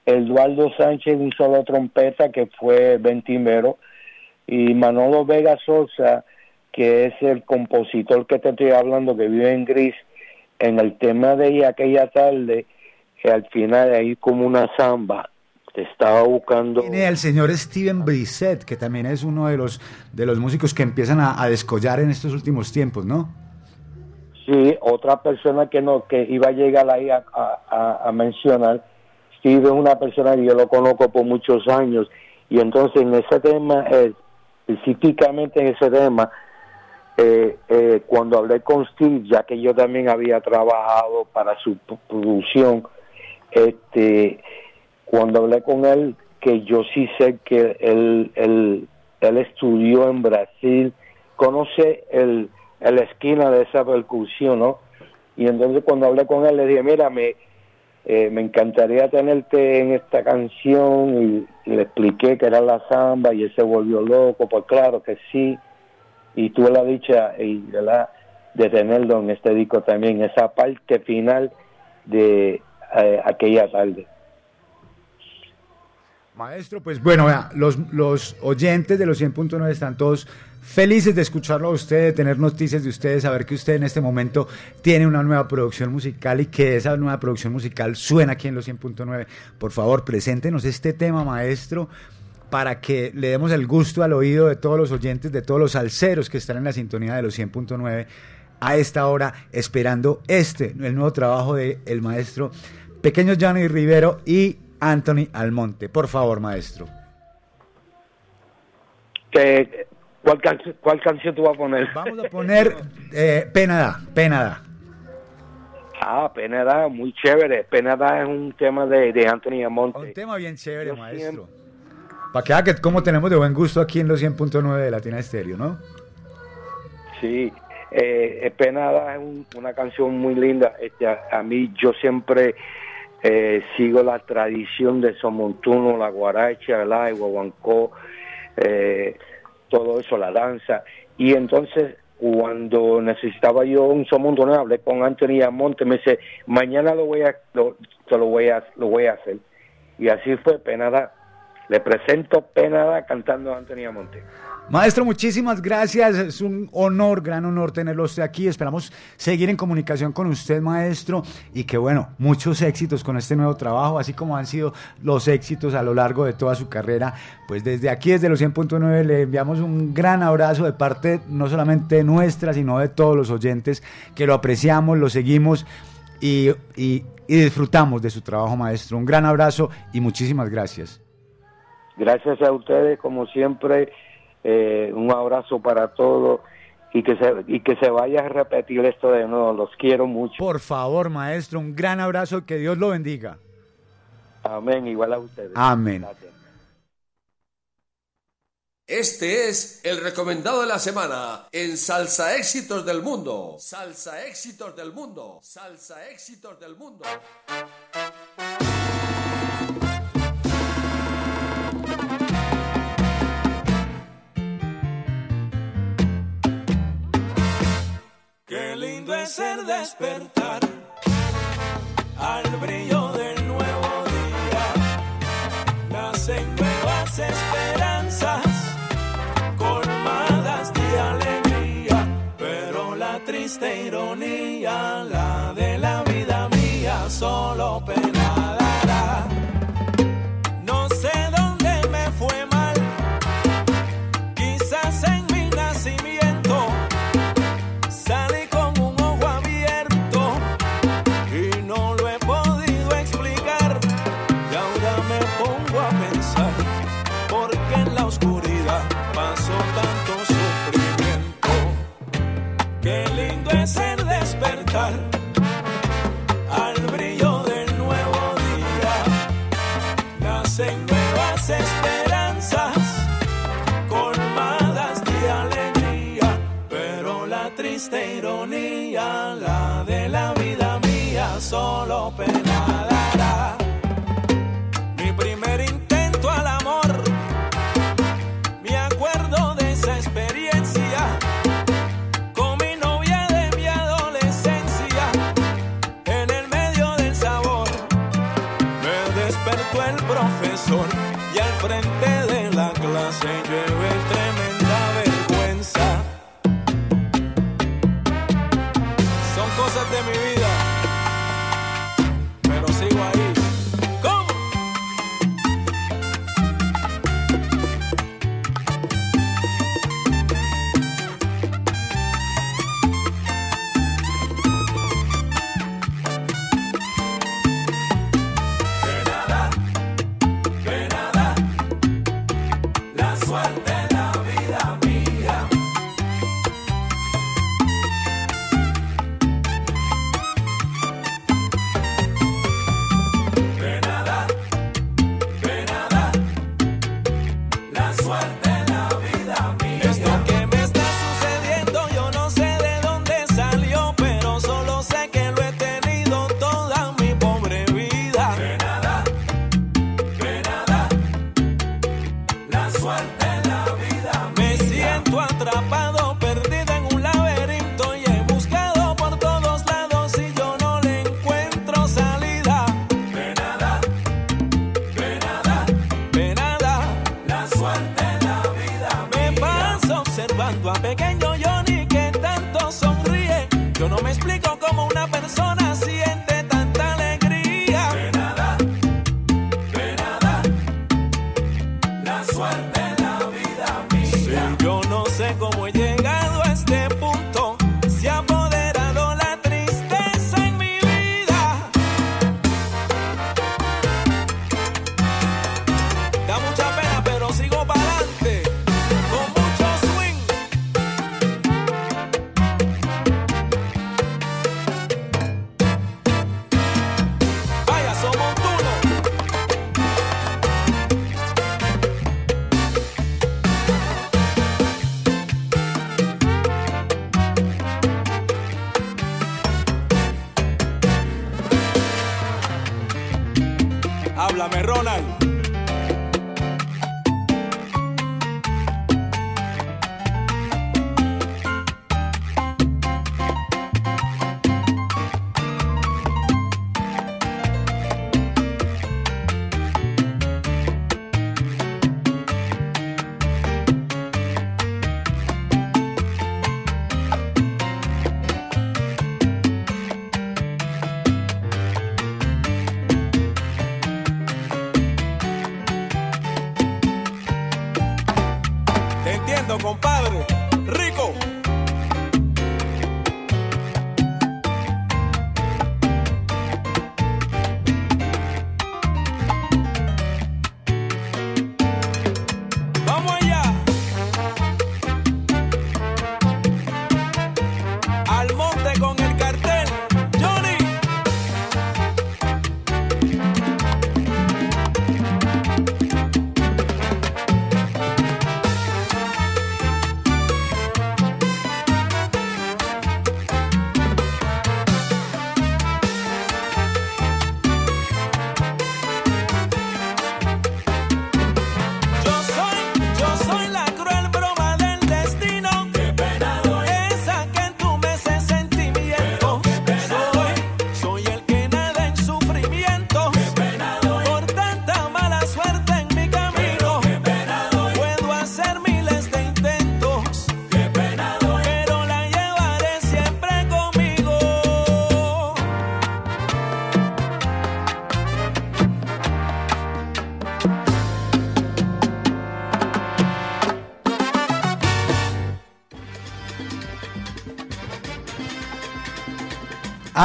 Eduardo Sánchez, un solo trompeta que fue ventimero, y Manolo Vega Sosa, que es el compositor que te estoy hablando, que vive en Gris, en el tema de ella aquella tarde, que al final hay como una samba, te estaba buscando... Tiene al señor Steven Brissett, que también es uno de los, de los músicos que empiezan a, a descollar en estos últimos tiempos, ¿no? Sí, otra persona que no que iba a llegar ahí a, a- a- a mencionar, Steve es una persona que yo lo conozco por muchos años y entonces en ese tema, eh, específicamente en ese tema, eh, eh, cuando hablé con Steve, ya que yo también había trabajado para su producción, este, cuando hablé con él, que yo sí sé que él, él, él estudió en Brasil conoce el, la esquina de esa percusión, ¿no? Y entonces cuando hablé con él le dije, mira, me, eh, me encantaría tenerte en esta canción y, y le expliqué que era la samba y él se volvió loco, pues claro que sí. Y tuve la dicha y, ¿verdad? de tenerlo en este disco también, esa parte final de eh, aquella tarde. Maestro, pues bueno, vea, los, los oyentes de los 100.9 están todos felices de escucharlo a usted, de tener noticias de ustedes, saber que usted en este momento tiene una nueva producción musical y que esa nueva producción musical suena aquí en los 100.9. Por favor, preséntenos este tema, maestro, para que le demos el gusto al oído de todos los oyentes, de todos los alceros que están en la sintonía de los 100.9 a esta hora, esperando este, el nuevo trabajo del el maestro Pequeño Johnny Rivero y Anthony Almonte. Por favor, maestro. Que, ¿cuál, canción, ¿Cuál canción tú vas a poner? Vamos a poner eh, Pena da, Pena da. Ah, Pena da, muy chévere. Pena da es un tema de, de Anthony Almonte. Un tema bien chévere, maestro. Para que haga como tenemos de buen gusto aquí en los 100.9 de Latina Estéreo, ¿no? Sí, eh, Penada es un- una canción muy linda. Este, a, a mí yo siempre eh, sigo la tradición de Somontuno, la guaracha, el guaguancó, eh, todo eso, la danza. Y entonces cuando necesitaba yo un somontuno, hablé con Anthony Amonte, me dice, mañana lo voy a, te lo voy a, lo voy a hacer. Y así fue Penada. Le presento Penada cantando a Anthony Amonte. Maestro, muchísimas gracias. Es un honor, gran honor tenerlo usted aquí. Esperamos seguir en comunicación con usted, maestro, y que bueno, muchos éxitos con este nuevo trabajo, así como han sido los éxitos a lo largo de toda su carrera. Pues desde aquí, desde los 100.9, le enviamos un gran abrazo de parte no solamente nuestra, sino de todos los oyentes, que lo apreciamos, lo seguimos y- y disfrutamos de su trabajo, maestro. Un gran abrazo y muchísimas gracias. Gracias a ustedes, como siempre, eh, un abrazo para todos y que se y que se vaya a repetir esto de nuevo. Los quiero mucho. Por favor, maestro, un gran abrazo, que Dios lo bendiga. Amén, igual a ustedes. Amén. Gracias. Este es el recomendado de la semana en Salsa Éxitos del Mundo. Salsa Éxitos del Mundo. Salsa Éxitos del Mundo. El despertar al brillo del nuevo día. Nacen nuevas esperanzas colmadas de alegría, pero la triste ironía, la de la vida mía, solo pena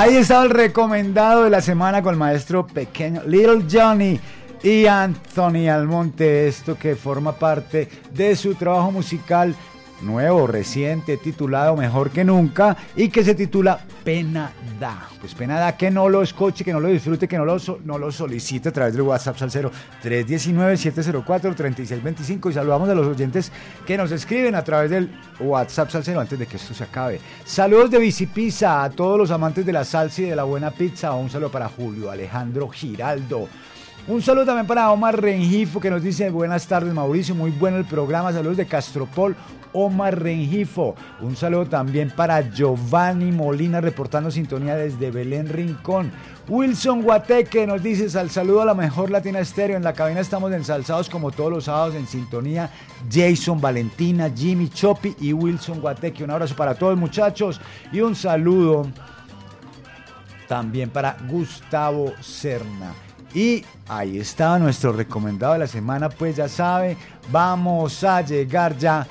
Ahí estaba el recomendado de la semana con el maestro pequeño Little Johnny y Anthony Almonte. Esto que forma parte de su trabajo musical nuevo, reciente, titulado Mejor que Nunca y que se titula Pena Da. Pues pena da que no lo escuche, que no lo disfrute, que no lo, no lo solicite a través del WhatsApp Salcero 319-704-3625 y saludamos a los oyentes que nos escriben a través del WhatsApp Salcero antes de que esto se acabe. Saludos de Bicipizza a todos los amantes de la salsa y de la buena pizza. Un saludo para Julio Alejandro Giraldo. Un saludo también para Omar Rengifo que nos dice buenas tardes Mauricio, muy bueno el programa, saludos de Castropol, Omar Rengifo. Un saludo también para Giovanni Molina reportando sintonía desde Belén Rincón. Wilson Guateque nos dice al saludo a la mejor Latina Estéreo. En la cabina estamos ensalzados como todos los sábados en sintonía. Jason, Valentina, Jimmy, Chopi y Wilson Guateque. Un abrazo para todos muchachos y un saludo también para Gustavo Serna. Y ahí está nuestro recomendado de la semana, pues ya sabe, vamos a llegar ya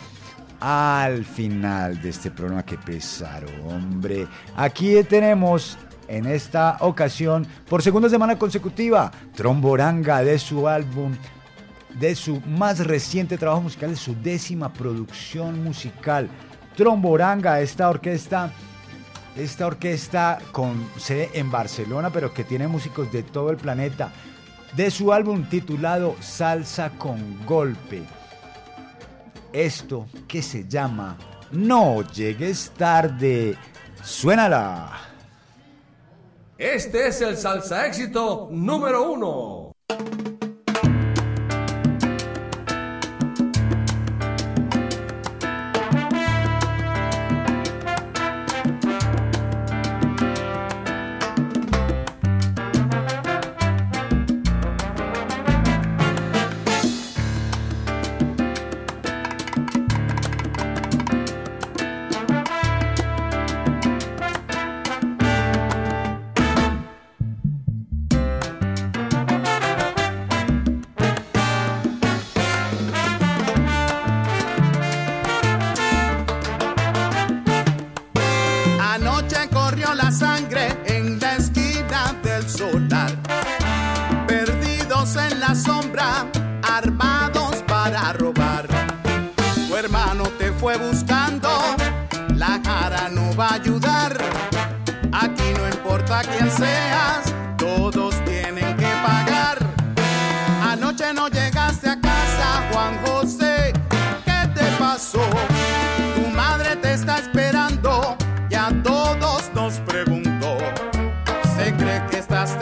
al final de este programa. Que pesar, hombre. Aquí tenemos en esta ocasión, por segunda semana consecutiva, Tromboranga de su álbum, de su más reciente trabajo musical, de su décima producción musical. Tromboranga, esta orquesta esta orquesta con sede en Barcelona, pero que tiene músicos de todo el planeta, de su álbum titulado Salsa con Golpe. Esto que se llama No llegues tarde. Suénala. Este es el salsa éxito número uno.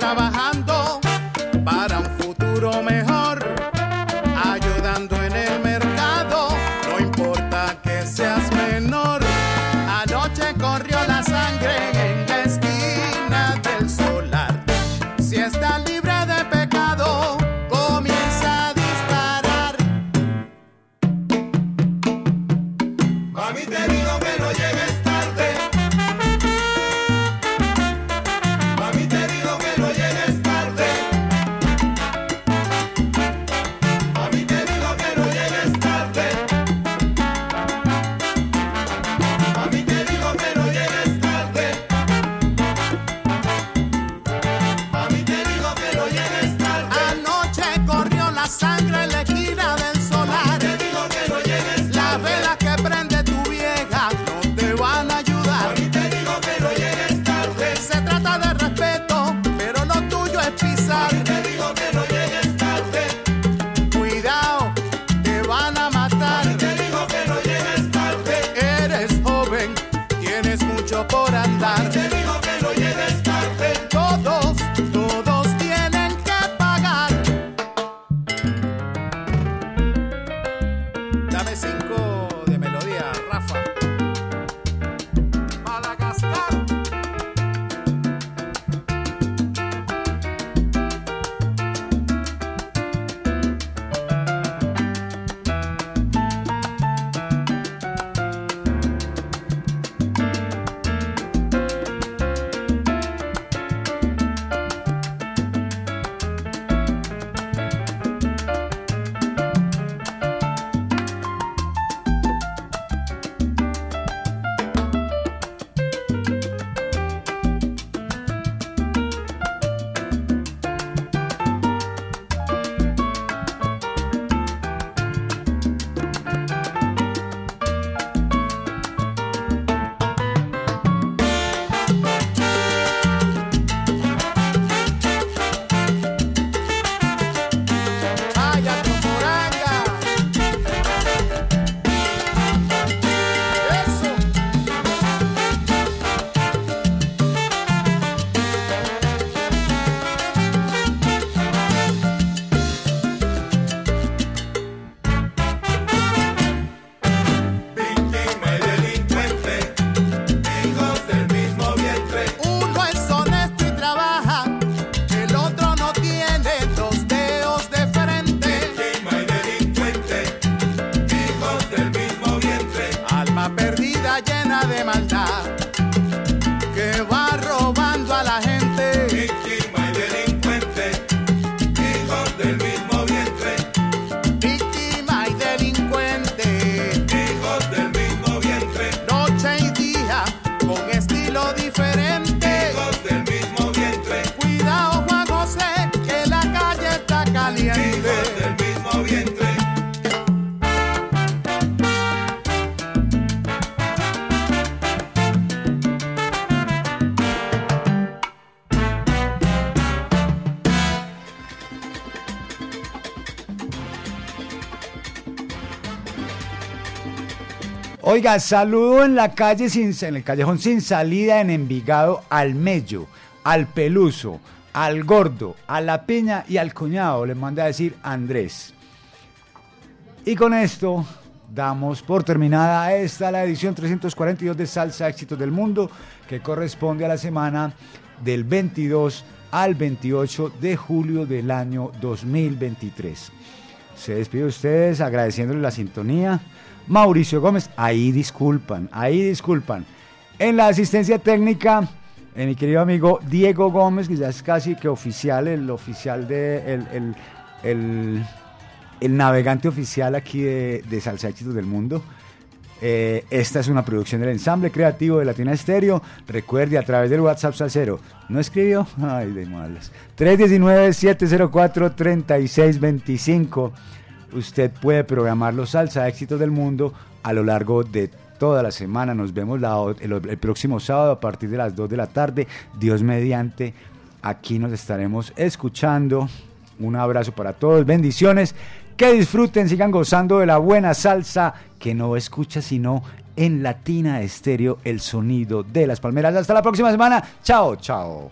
estaba Oiga, saludo en la calle, sin, en el callejón sin salida en Envigado al Mello, al Peluso, al Gordo, a la Piña y al Cuñado, le manda a decir Andrés. Y con esto damos por terminada esta, la edición 342 de Salsa Éxitos del Mundo, que corresponde a la semana del 22 al 28 de julio del año 2023. Se despide de ustedes agradeciéndoles la sintonía Mauricio Gómez. Ahí disculpan, ahí disculpan. En la asistencia técnica, eh, mi querido amigo Diego Gómez, que ya es casi que oficial, el oficial de. el, el, el, navegante oficial aquí de, de Salsa del Mundo. Eh, esta es una producción del ensamble creativo de Latina Estéreo. Recuerde a través del WhatsApp Salcero. ¿No escribió? Ay, de malas. 319-704-3625 usted puede programar los salsa éxitos del mundo a lo largo de toda la semana. Nos vemos el, el próximo sábado a partir de las 2 de la tarde. Dios mediante, aquí nos estaremos escuchando. Un abrazo para todos, bendiciones. Que disfruten, sigan gozando de la buena salsa que no escucha sino en Latina Estéreo el sonido de las palmeras. Hasta la próxima semana. Chao, chao.